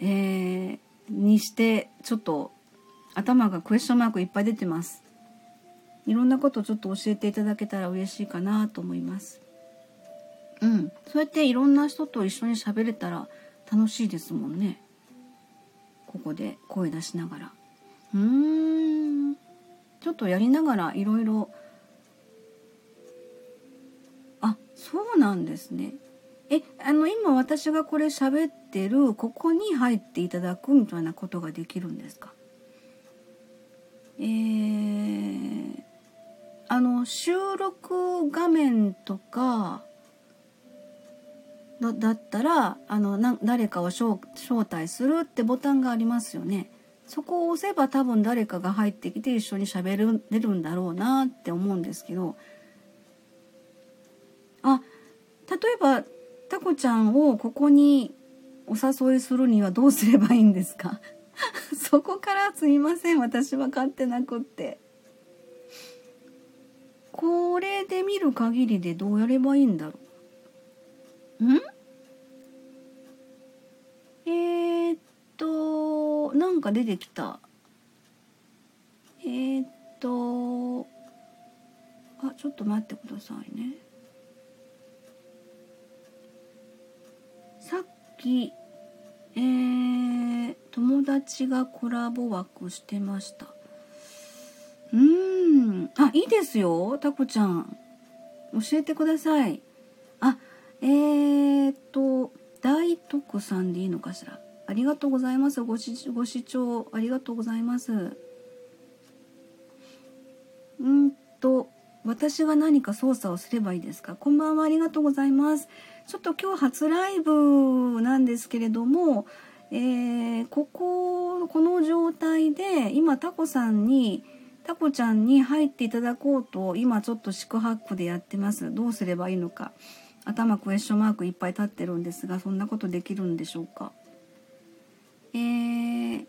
えー、にしてちょっと頭がクエスチョンマークいっぱい出てます。いろんなことちょっと教えていただけたら嬉しいかなと思います。うん。そうやっていろんな人と一緒に喋れたら楽しいですもんね。ここで声出しながら。うーん。ちょっとやりながらいろいろ。あそうなんですね。えあの今私がこれ喋ってるここに入っていただくみたいなことができるんですか？えー、あの収録画面とかだったらあのな誰かを招待するってボタンがありますよね。そこを押せば多分誰かが入ってきて一緒に喋れるんだろうなって思うんですけどあ例えばタコちゃんをここにお誘いするにはどうすればいいんですか？そこからすいません私分かってなくって。これで見る限りでどうやればいいんだろう？ん？えー、っとなんか出てきた。えー、っとあちょっと待ってくださいね。きえー、友達がコラボ枠してました。うーん。あいいですよタコちゃん。教えてください。あえー、っと大徳さんでいいのかしら。ありがとうございます。ご視ご視聴ありがとうございます。うんと私が何か操作をすればいいですか。こんばんは。ありがとうございます。ちょっと今日初ライブなんですけれどもえー、ここ、この状態で、今タコさんに、タコちゃんに入っていただこうと、今ちょっと四苦八苦でやってます。どうすればいいのか。頭クエスチョンマークいっぱい立ってるんですが、そんなことできるんでしょうか。えー、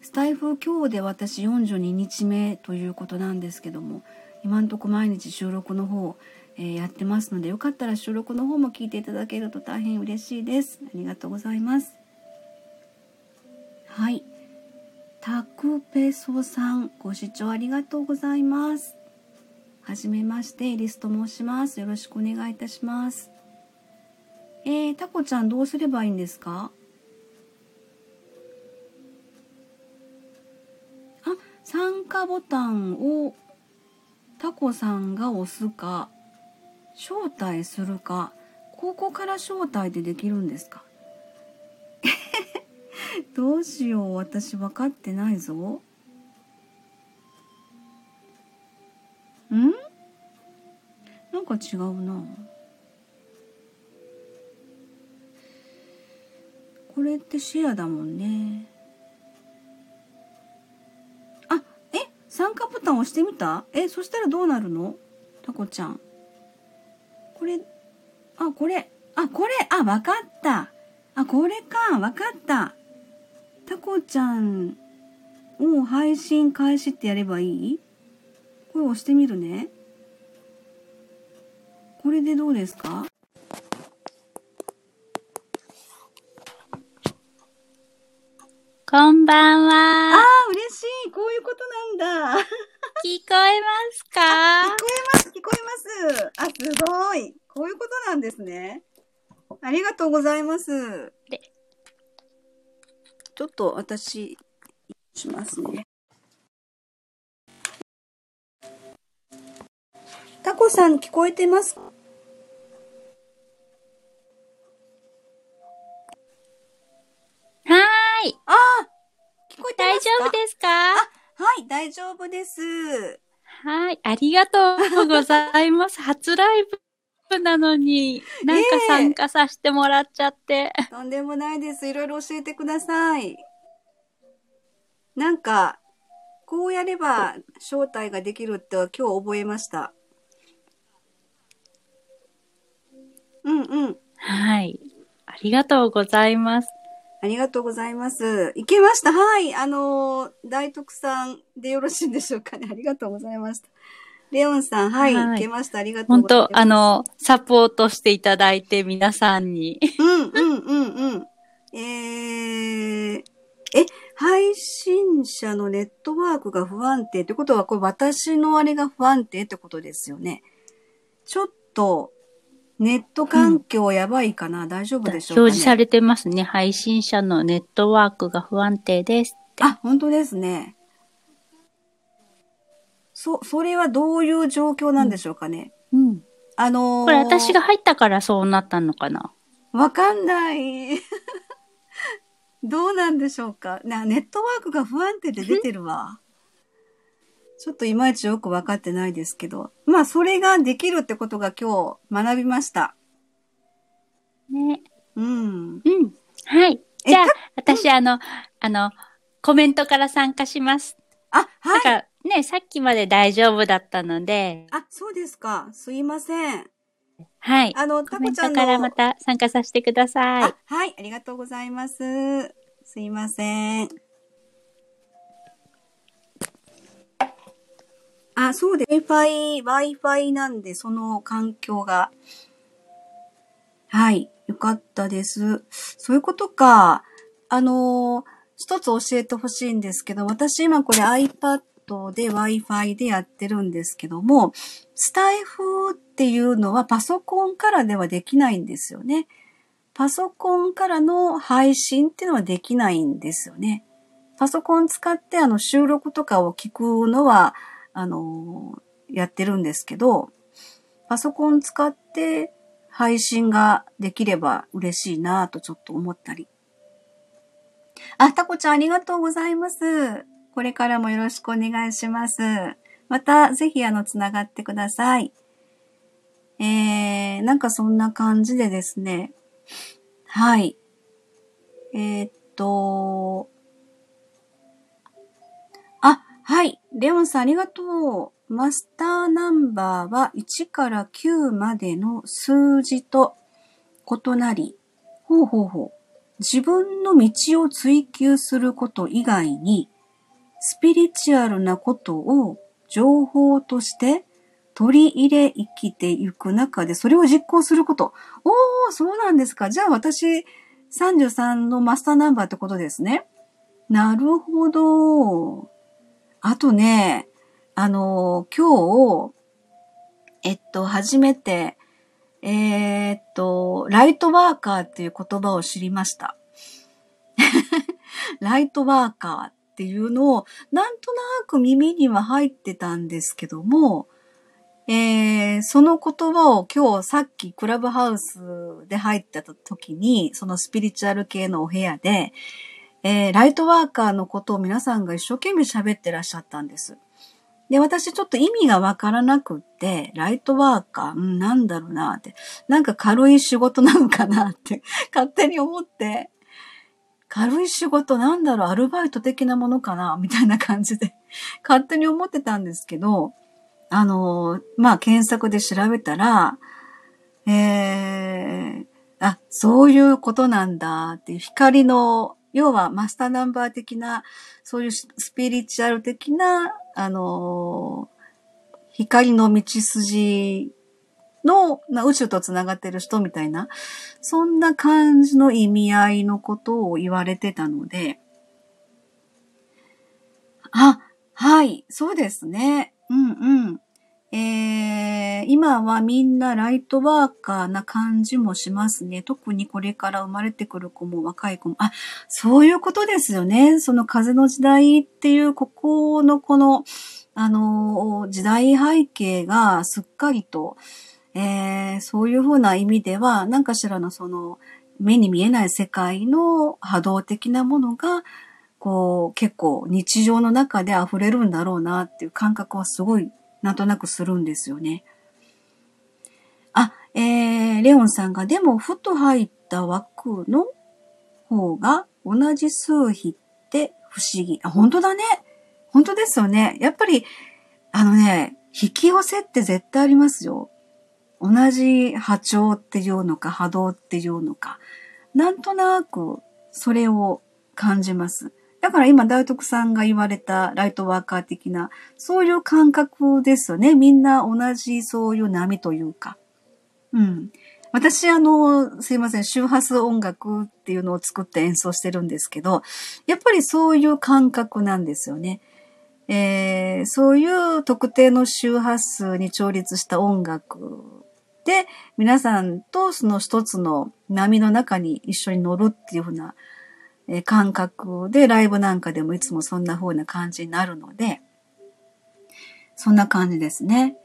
スタイフ今日で私42日目ということなんですけども、今んとこ毎日収録の方、えー、やってますのでよかったら収録の方も聞いていただけると大変嬉しいです。ありがとうございます。はい。タクペソさんご視聴ありがとうございます。はじめましてリスと申します。よろしくお願いいたします。えー、タコちゃんどうすればいいんですか？あ参加ボタンをタコさんが押すか。招待するかここから招待でできるんですか？どうしよう私分かってないぞ。ん？なんか違うな。これってシェアだもんね。あえ参加ボタン押してみた？えそしたらどうなるの？タコちゃん。これ、あ、これ、あ、これ、あ、わかった。あ、これか、わかった。タコちゃんを配信開始ってやればいい？これ押してみるね。これでどうですか？こんばんは。ああ、嬉しい。こういうことなんだ。聞こえますか？聞こえます、聞こえます。あ、すごい。こういうことなんですね。ありがとうございます。ちょっと私、しますね。タコさん聞こえてますはーい。ああ聞こえてますか？大丈夫ですか？はい、大丈夫です。はい、ありがとうございます。初ライブなのに、なんか参加させてもらっちゃって、えー、とんでもないです。いろいろ教えてください。なんか、こうやれば招待ができるって今日覚えました。うんうん。はい。ありがとうございます。ありがとうございます。いけました。はい。あの、大徳さんでよろしいんでしょうかね。ありがとうございました。レオンさん、はい。はい、いけました。ありがとうございます。本当あの、サポートしていただいて、皆さんに。うん、うん、うん、うん。えー、え、配信者のネットワークが不安定ってことは、これ私のあれが不安定ってことですよね。ちょっと、ネット環境やばいかな、うん、大丈夫でしょうか、ね、表示されてますね。配信者のネットワークが不安定ですあ、本当ですね。そ、それはどういう状況なんでしょうかね？うん。うん、あのー、これ私が入ったからそうなったのかな？わかんない。どうなんでしょうか？な、ネットワークが不安定で出てるわ。ちょっといまいちよくわかってないですけど。まあ、それができるってことが今日学びました。ね。うん。うん。はい。じゃあ、私、あの、あの、コメントから参加します。あ、はい。なんか、ね、さっきまで大丈夫だったので。あ、そうですか。すいません。はい。あの、タコちゃんの。からまた参加させてください。はい。ありがとうございます。すいません。あ、そうで Wi-Fi、Wi-Fi なんで、その環境が。はい。よかったです。そういうことか。あのー、一つ教えてほしいんですけど、私今これ iPad で Wi-Fi でやってるんですけども、スタイフっていうのはパソコンからではできないんですよね。パソコンからの配信っていうのはできないんですよね。パソコン使ってあの収録とかを聞くのはあの、やってるんですけど、パソコン使って配信ができれば嬉しいなとちょっと思ったり。あ、タコちゃんありがとうございます。これからもよろしくお願いします。また、ぜひあの、つながってください。えー、なんかそんな感じでですね。はい。えー、っと、あ、はい。レオンさんありがとう。マスターナンバーは1から9までの数字と異なり、ほうほうほう。自分の道を追求すること以外に、スピリチュアルなことを情報として取り入れ生きていく中で、それを実行すること。おー、そうなんですか。じゃあ私、33のマスターナンバーってことですね。なるほど。あとね、あの、今日、えっと、初めて、えー、っと、ライトワーカーっていう言葉を知りました。ライトワーカーっていうのを、なんとなく耳には入ってたんですけども、えー、その言葉を今日さっきクラブハウスで入ってた時に、そのスピリチュアル系のお部屋で、えー、ライトワーカーのことを皆さんが一生懸命喋ってらっしゃったんです。で、私ちょっと意味がわからなくって、ライトワーカー、うん、なんだろうなって、なんか軽い仕事なのかなって 勝手に思って、軽い仕事なんだろう、アルバイト的なものかなみたいな感じで勝手に思ってたんですけど、あの、まあ、検索で調べたら、えー、あ、そういうことなんだって光の、要はマスターナンバー的な、そういうスピリチュアル的な、あの、光の道筋の、宇宙と繋がってる人みたいな、そんな感じの意味合いのことを言われてたので、あ、はい、そうですね。うんうん。えー、今はみんなライトワーカーな感じもしますね。特にこれから生まれてくる子も若い子も。あ、そういうことですよね。その風の時代っていう、ここのこの、あの、時代背景がすっかりと、えー、そういうふうな意味では、何かしらのその、目に見えない世界の波動的なものが、こう、結構日常の中で溢れるんだろうなっていう感覚はすごいなんとなくするんですよね。あ、えー、レオンさんが、でも、ふと入った枠の方が同じ数比って不思議。あ、本当だね。本当ですよね。やっぱり、あのね、引き寄せって絶対ありますよ。同じ波長っていうのか波動っていうのか。なんとなくそれを感じます。だから今、大徳さんが言われたライトワーカー的な、そういう感覚ですよね。みんな同じそういう波というか。うん。私、あの、すいません、周波数音楽っていうのを作って演奏してるんですけど、やっぱりそういう感覚なんですよね。えー、そういう特定の周波数に調律した音楽で、皆さんとその一つの波の中に一緒に乗るっていうふうなえ感覚でライブなんかでもいつもそんな風な感じになるので、そんな感じですね。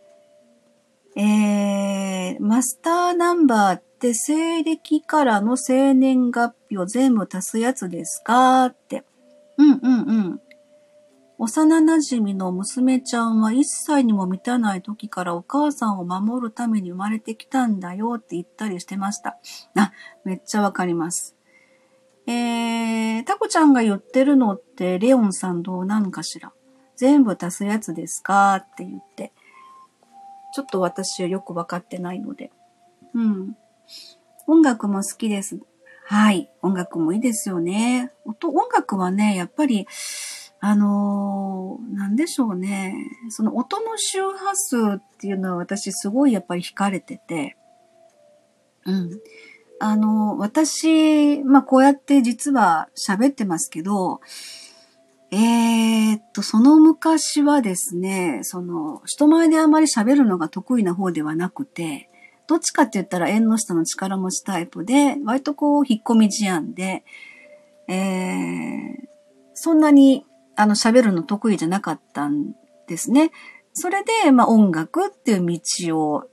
えー、マスターナンバーって西暦からの生年月日を全部足すやつですかって。うんうんうん。幼馴染の娘ちゃんは1歳にも満たない時からお母さんを守るために生まれてきたんだよって言ったりしてました。あ、めっちゃわかります。えー、タコちゃんが言ってるのって、レオンさんどうなのかしら？全部足すやつですか？って言って。ちょっと私はよくわかってないので。うん。音楽も好きです。はい。音楽もいいですよね。音、音楽はね、やっぱり、あのー、なんでしょうね。その音の周波数っていうのは私すごいやっぱり惹かれてて。うん。あの、私、まあ、こうやって実は喋ってますけど、えー、っと、その昔はですね、その、人前であまり喋るのが得意な方ではなくて、どっちかって言ったら縁の下の力持ちタイプで、割とこう、引っ込み思案で、えー、そんなに、あの、喋るの得意じゃなかったんですね。それで、まあ、音楽っていう道を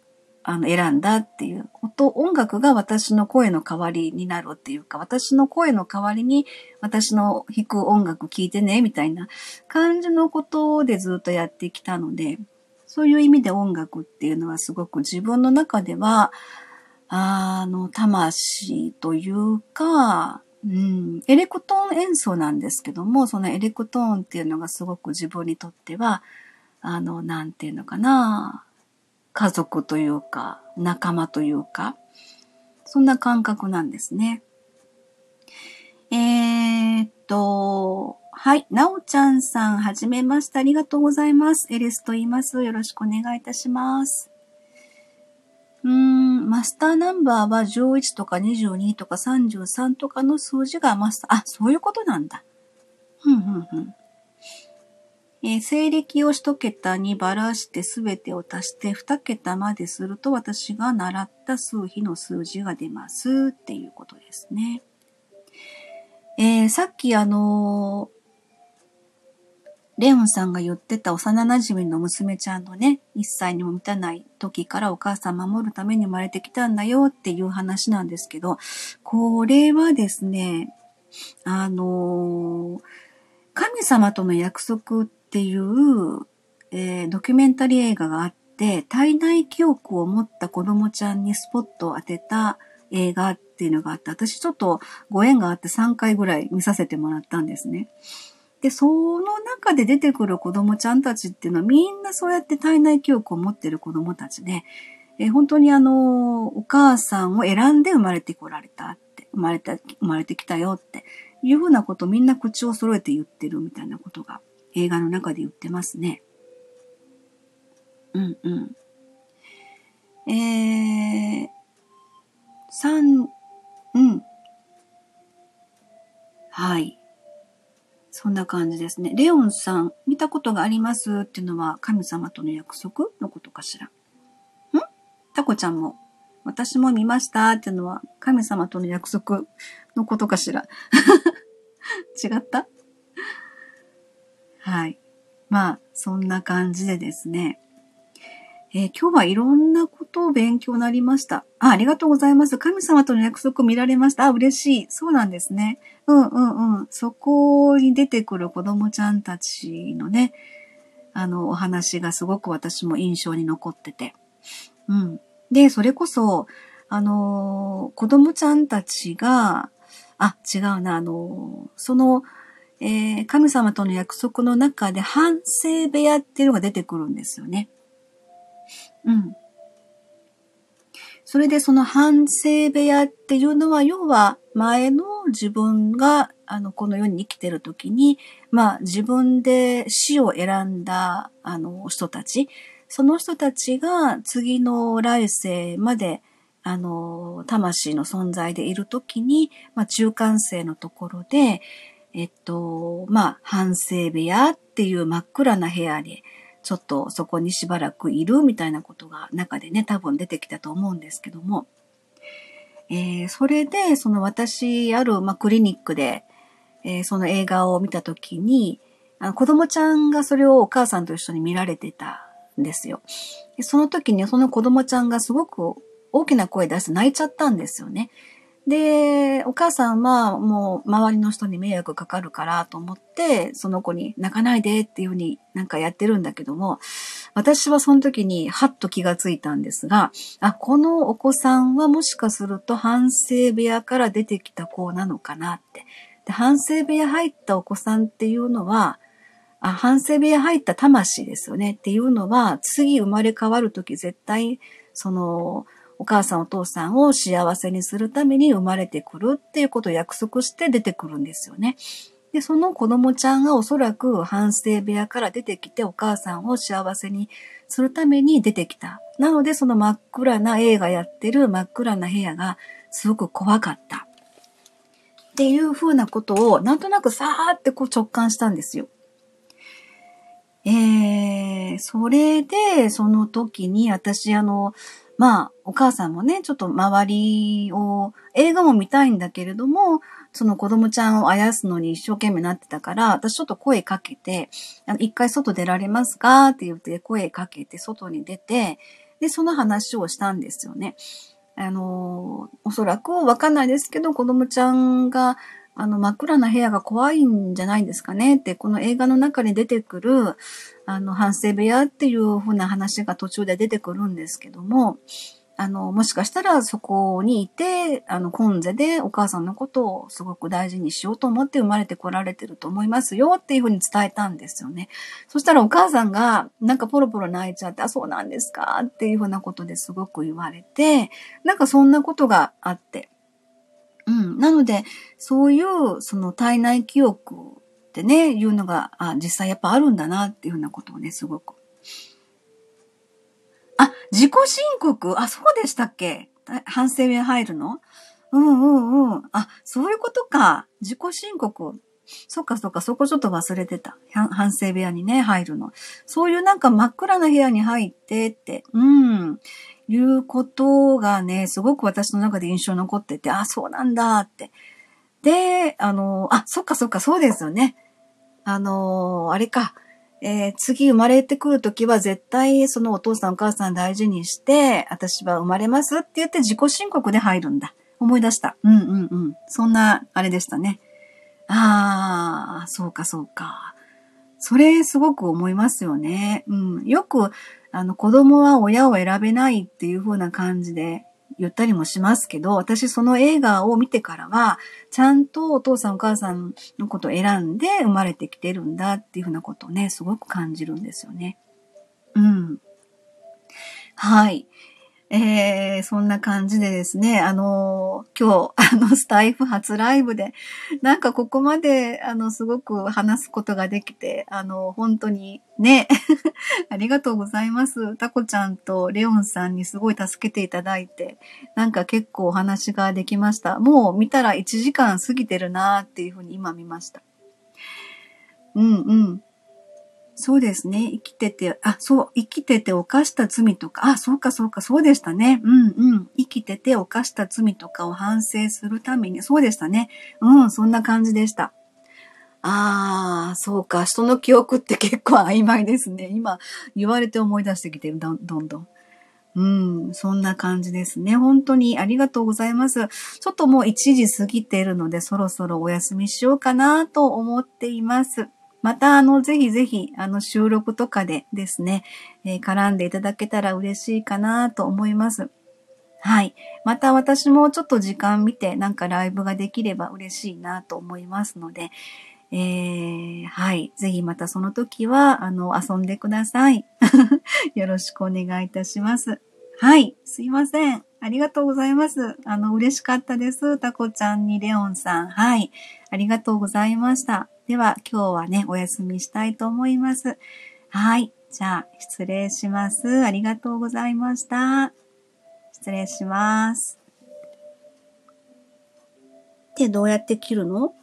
あの、選んだっていう音、音楽が私の声の代わりになるっていうか、私の声の代わりに私の弾く音楽聴いてね、みたいな感じのことでずっとやってきたので、そういう意味で音楽っていうのはすごく自分の中では、あの、魂というか、うん、エレクトーン演奏なんですけども、そのエレクトーンっていうのがすごく自分にとっては、あの、なんていうのかな、家族というか、仲間というか、そんな感覚なんですね。えー、っと、はい。なおちゃんさん、はじめまして。ありがとうございます。エリスと言います。よろしくお願いいたします。うーん、マスターナンバーは11とか22とか33とかの数字がマスター、あ、そういうことなんだ。ふんふんふん。えー、西暦を一桁にばらしてすべてを足して二桁まですると私が習った数比の数字が出ますっていうことですね。えー、さっきあのレオンさんが言ってた幼馴染の娘ちゃんのね、一歳にも満たない時からお母さん守るために生まれてきたんだよっていう話なんですけど、これはですね、あのー、神様との約束ってっていう、えー、ドキュメンタリー映画があって、体内記憶を持った子供ちゃんにスポットを当てた映画っていうのがあって、私ちょっとご縁があって3回ぐらい見させてもらったんですね。で、その中で出てくる子供ちゃんたちっていうのはみんなそうやって体内記憶を持ってる子供たちで、えー、本当にあの、お母さんを選んで生まれてこられたって、生まれた、生まれてきたよっていうふうなことをみんな口を揃えて言ってるみたいなことが映画の中で言ってますね。うんうん。えー、三、うん。はい。そんな感じですね。レオンさん、見たことがありますっていうのは神様との約束のことかしら？ん？タコちゃんも、私も見ましたっていうのは神様との約束のことかしら？違った？はい。まあ、そんな感じでですね。えー、今日はいろんなことを勉強になりました。あ、ありがとうございます。神様との約束見られました。あ、嬉しい。そうなんですね。うんうんうん。そこに出てくる子供ちゃんたちのね、あの、お話がすごく私も印象に残ってて。うん。で、それこそ、あのー、子供ちゃんたちが、あ、違うな、あのー、その、えー、神様との約束の中で反省部屋っていうのが出てくるんですよね。うん。それでその反省部屋っていうのは、要は前の自分が、あの、この世に生きてる時に、まあ自分で死を選んだ、あの、人たち、その人たちが次の来世まで、あの、魂の存在でいる時に、まあ中間生のところで、えっと、まあ、反省部屋っていう真っ暗な部屋で、ちょっとそこにしばらくいるみたいなことが中でね、多分出てきたと思うんですけども、えー、それで、その私ある、まあ、クリニックで、えー、その映画を見たときに、あの子供ちゃんがそれをお母さんと一緒に見られてたんですよ。でその時にその子供ちゃんがすごく大きな声出して泣いちゃったんですよね。で、お母さんはもう周りの人に迷惑かかるからと思って、その子に泣かないでっていうふうになんかやってるんだけども、私はその時にハッと気がついたんですが、あ、このお子さんはもしかすると反省部屋から出てきた子なのかなって。で反省部屋入ったお子さんっていうのは、あ反省部屋入った魂ですよねっていうのは、次生まれ変わる時絶対、その、お母さんお父さんを幸せにするために生まれてくるっていうことを約束して出てくるんですよね。で、その子供ちゃんがおそらく反省部屋から出てきてお母さんを幸せにするために出てきた。なのでその真っ暗な映画やってる真っ暗な部屋がすごく怖かった。っていうふうなことをなんとなくさーってこう直感したんですよ。えー、それで、その時に私あの、まあ、お母さんもね、ちょっと周りを、映画も見たいんだけれども、その子供ちゃんをあやすのに一生懸命なってたから、私ちょっと声かけて、あの一回外出られますかって言って声かけて外に出て、で、その話をしたんですよね。あの、おそらくわかんないですけど、子供ちゃんが、あの、真っ暗な部屋が怖いんじゃないんですかねって、この映画の中に出てくる、あの、反省部屋っていう風な話が途中で出てくるんですけども、あの、もしかしたらそこにいて、あの、コンゼでお母さんのことをすごく大事にしようと思って生まれてこられてると思いますよっていうふうに伝えたんですよね。そしたらお母さんがなんかポロポロ泣いちゃって、あ、そうなんですかっていうふうなことですごく言われて、なんかそんなことがあって。うん。なので、そういうその体内記憶ってね、いうのが、あ、実際やっぱあるんだなっていうふうなことをね、すごくあ、自己申告？あ、そうでしたっけ？反省部屋入るの？うんうんうん。あ、そういうことか。自己申告。そっかそっか、そこちょっと忘れてた。反省部屋にね、入るの。そういうなんか真っ暗な部屋に入ってって、うん、いうことがね、すごく私の中で印象に残ってて、あ、そうなんだって。で、あの、あ、そっかそっか、そうですよね。あの、あれか。えー、次生まれてくるときは絶対そのお父さんお母さん大事にして、私は生まれますって言って自己申告で入るんだ。思い出した。うんうんうん。そんな、あれでしたね。ああ、そうかそうか。それすごく思いますよね。うん。よく、あの、子供は親を選べないっていう風な感じで言ったりもしますけど、私その映画を見てからは、ちゃんとお父さんお母さんのことを選んで生まれてきてるんだっていう風なことをね、すごく感じるんですよね。うん。はい。えー、そんな感じでですね、あのー、今日、あの、スタイフ初ライブで、なんかここまで、あの、すごく話すことができて、あの、本当にね、ありがとうございます。タコちゃんとレオンさんにすごい助けていただいて、なんか結構お話ができました。もう見たら1時間過ぎてるなーっていうふうに今見ました。うんうん。そうですね。生きてて、あ、そう、生きてて犯した罪とか、あ、そうかそうか、そうでしたね。うんうん。生きてて犯した罪とかを反省するために、そうでしたね。うん、そんな感じでした。ああ、そうか。人の記憶って結構曖昧ですね。今、言われて思い出してきてる、どんどんどん。うん、そんな感じですね。本当にありがとうございます。ちょっともう1時過ぎているので、そろそろお休みしようかなと思っています。また、あの、ぜひぜひ、あの、収録とかでですね、えー、絡んでいただけたら嬉しいかなと思います。はい。また私もちょっと時間見て、なんかライブができれば嬉しいなと思いますので、えー、はい。ぜひまたその時は、あの、遊んでください。よろしくお願いいたします。はい。すいません。ありがとうございます。あの、嬉しかったです。タコちゃんにレオンさん。はい。ありがとうございました。では今日はね、お休みしたいと思います。はい。じゃあ、失礼します。ありがとうございました。失礼します。で、どうやって切るの？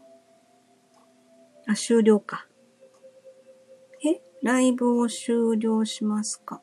あ、終了か。え？ライブを終了しますか？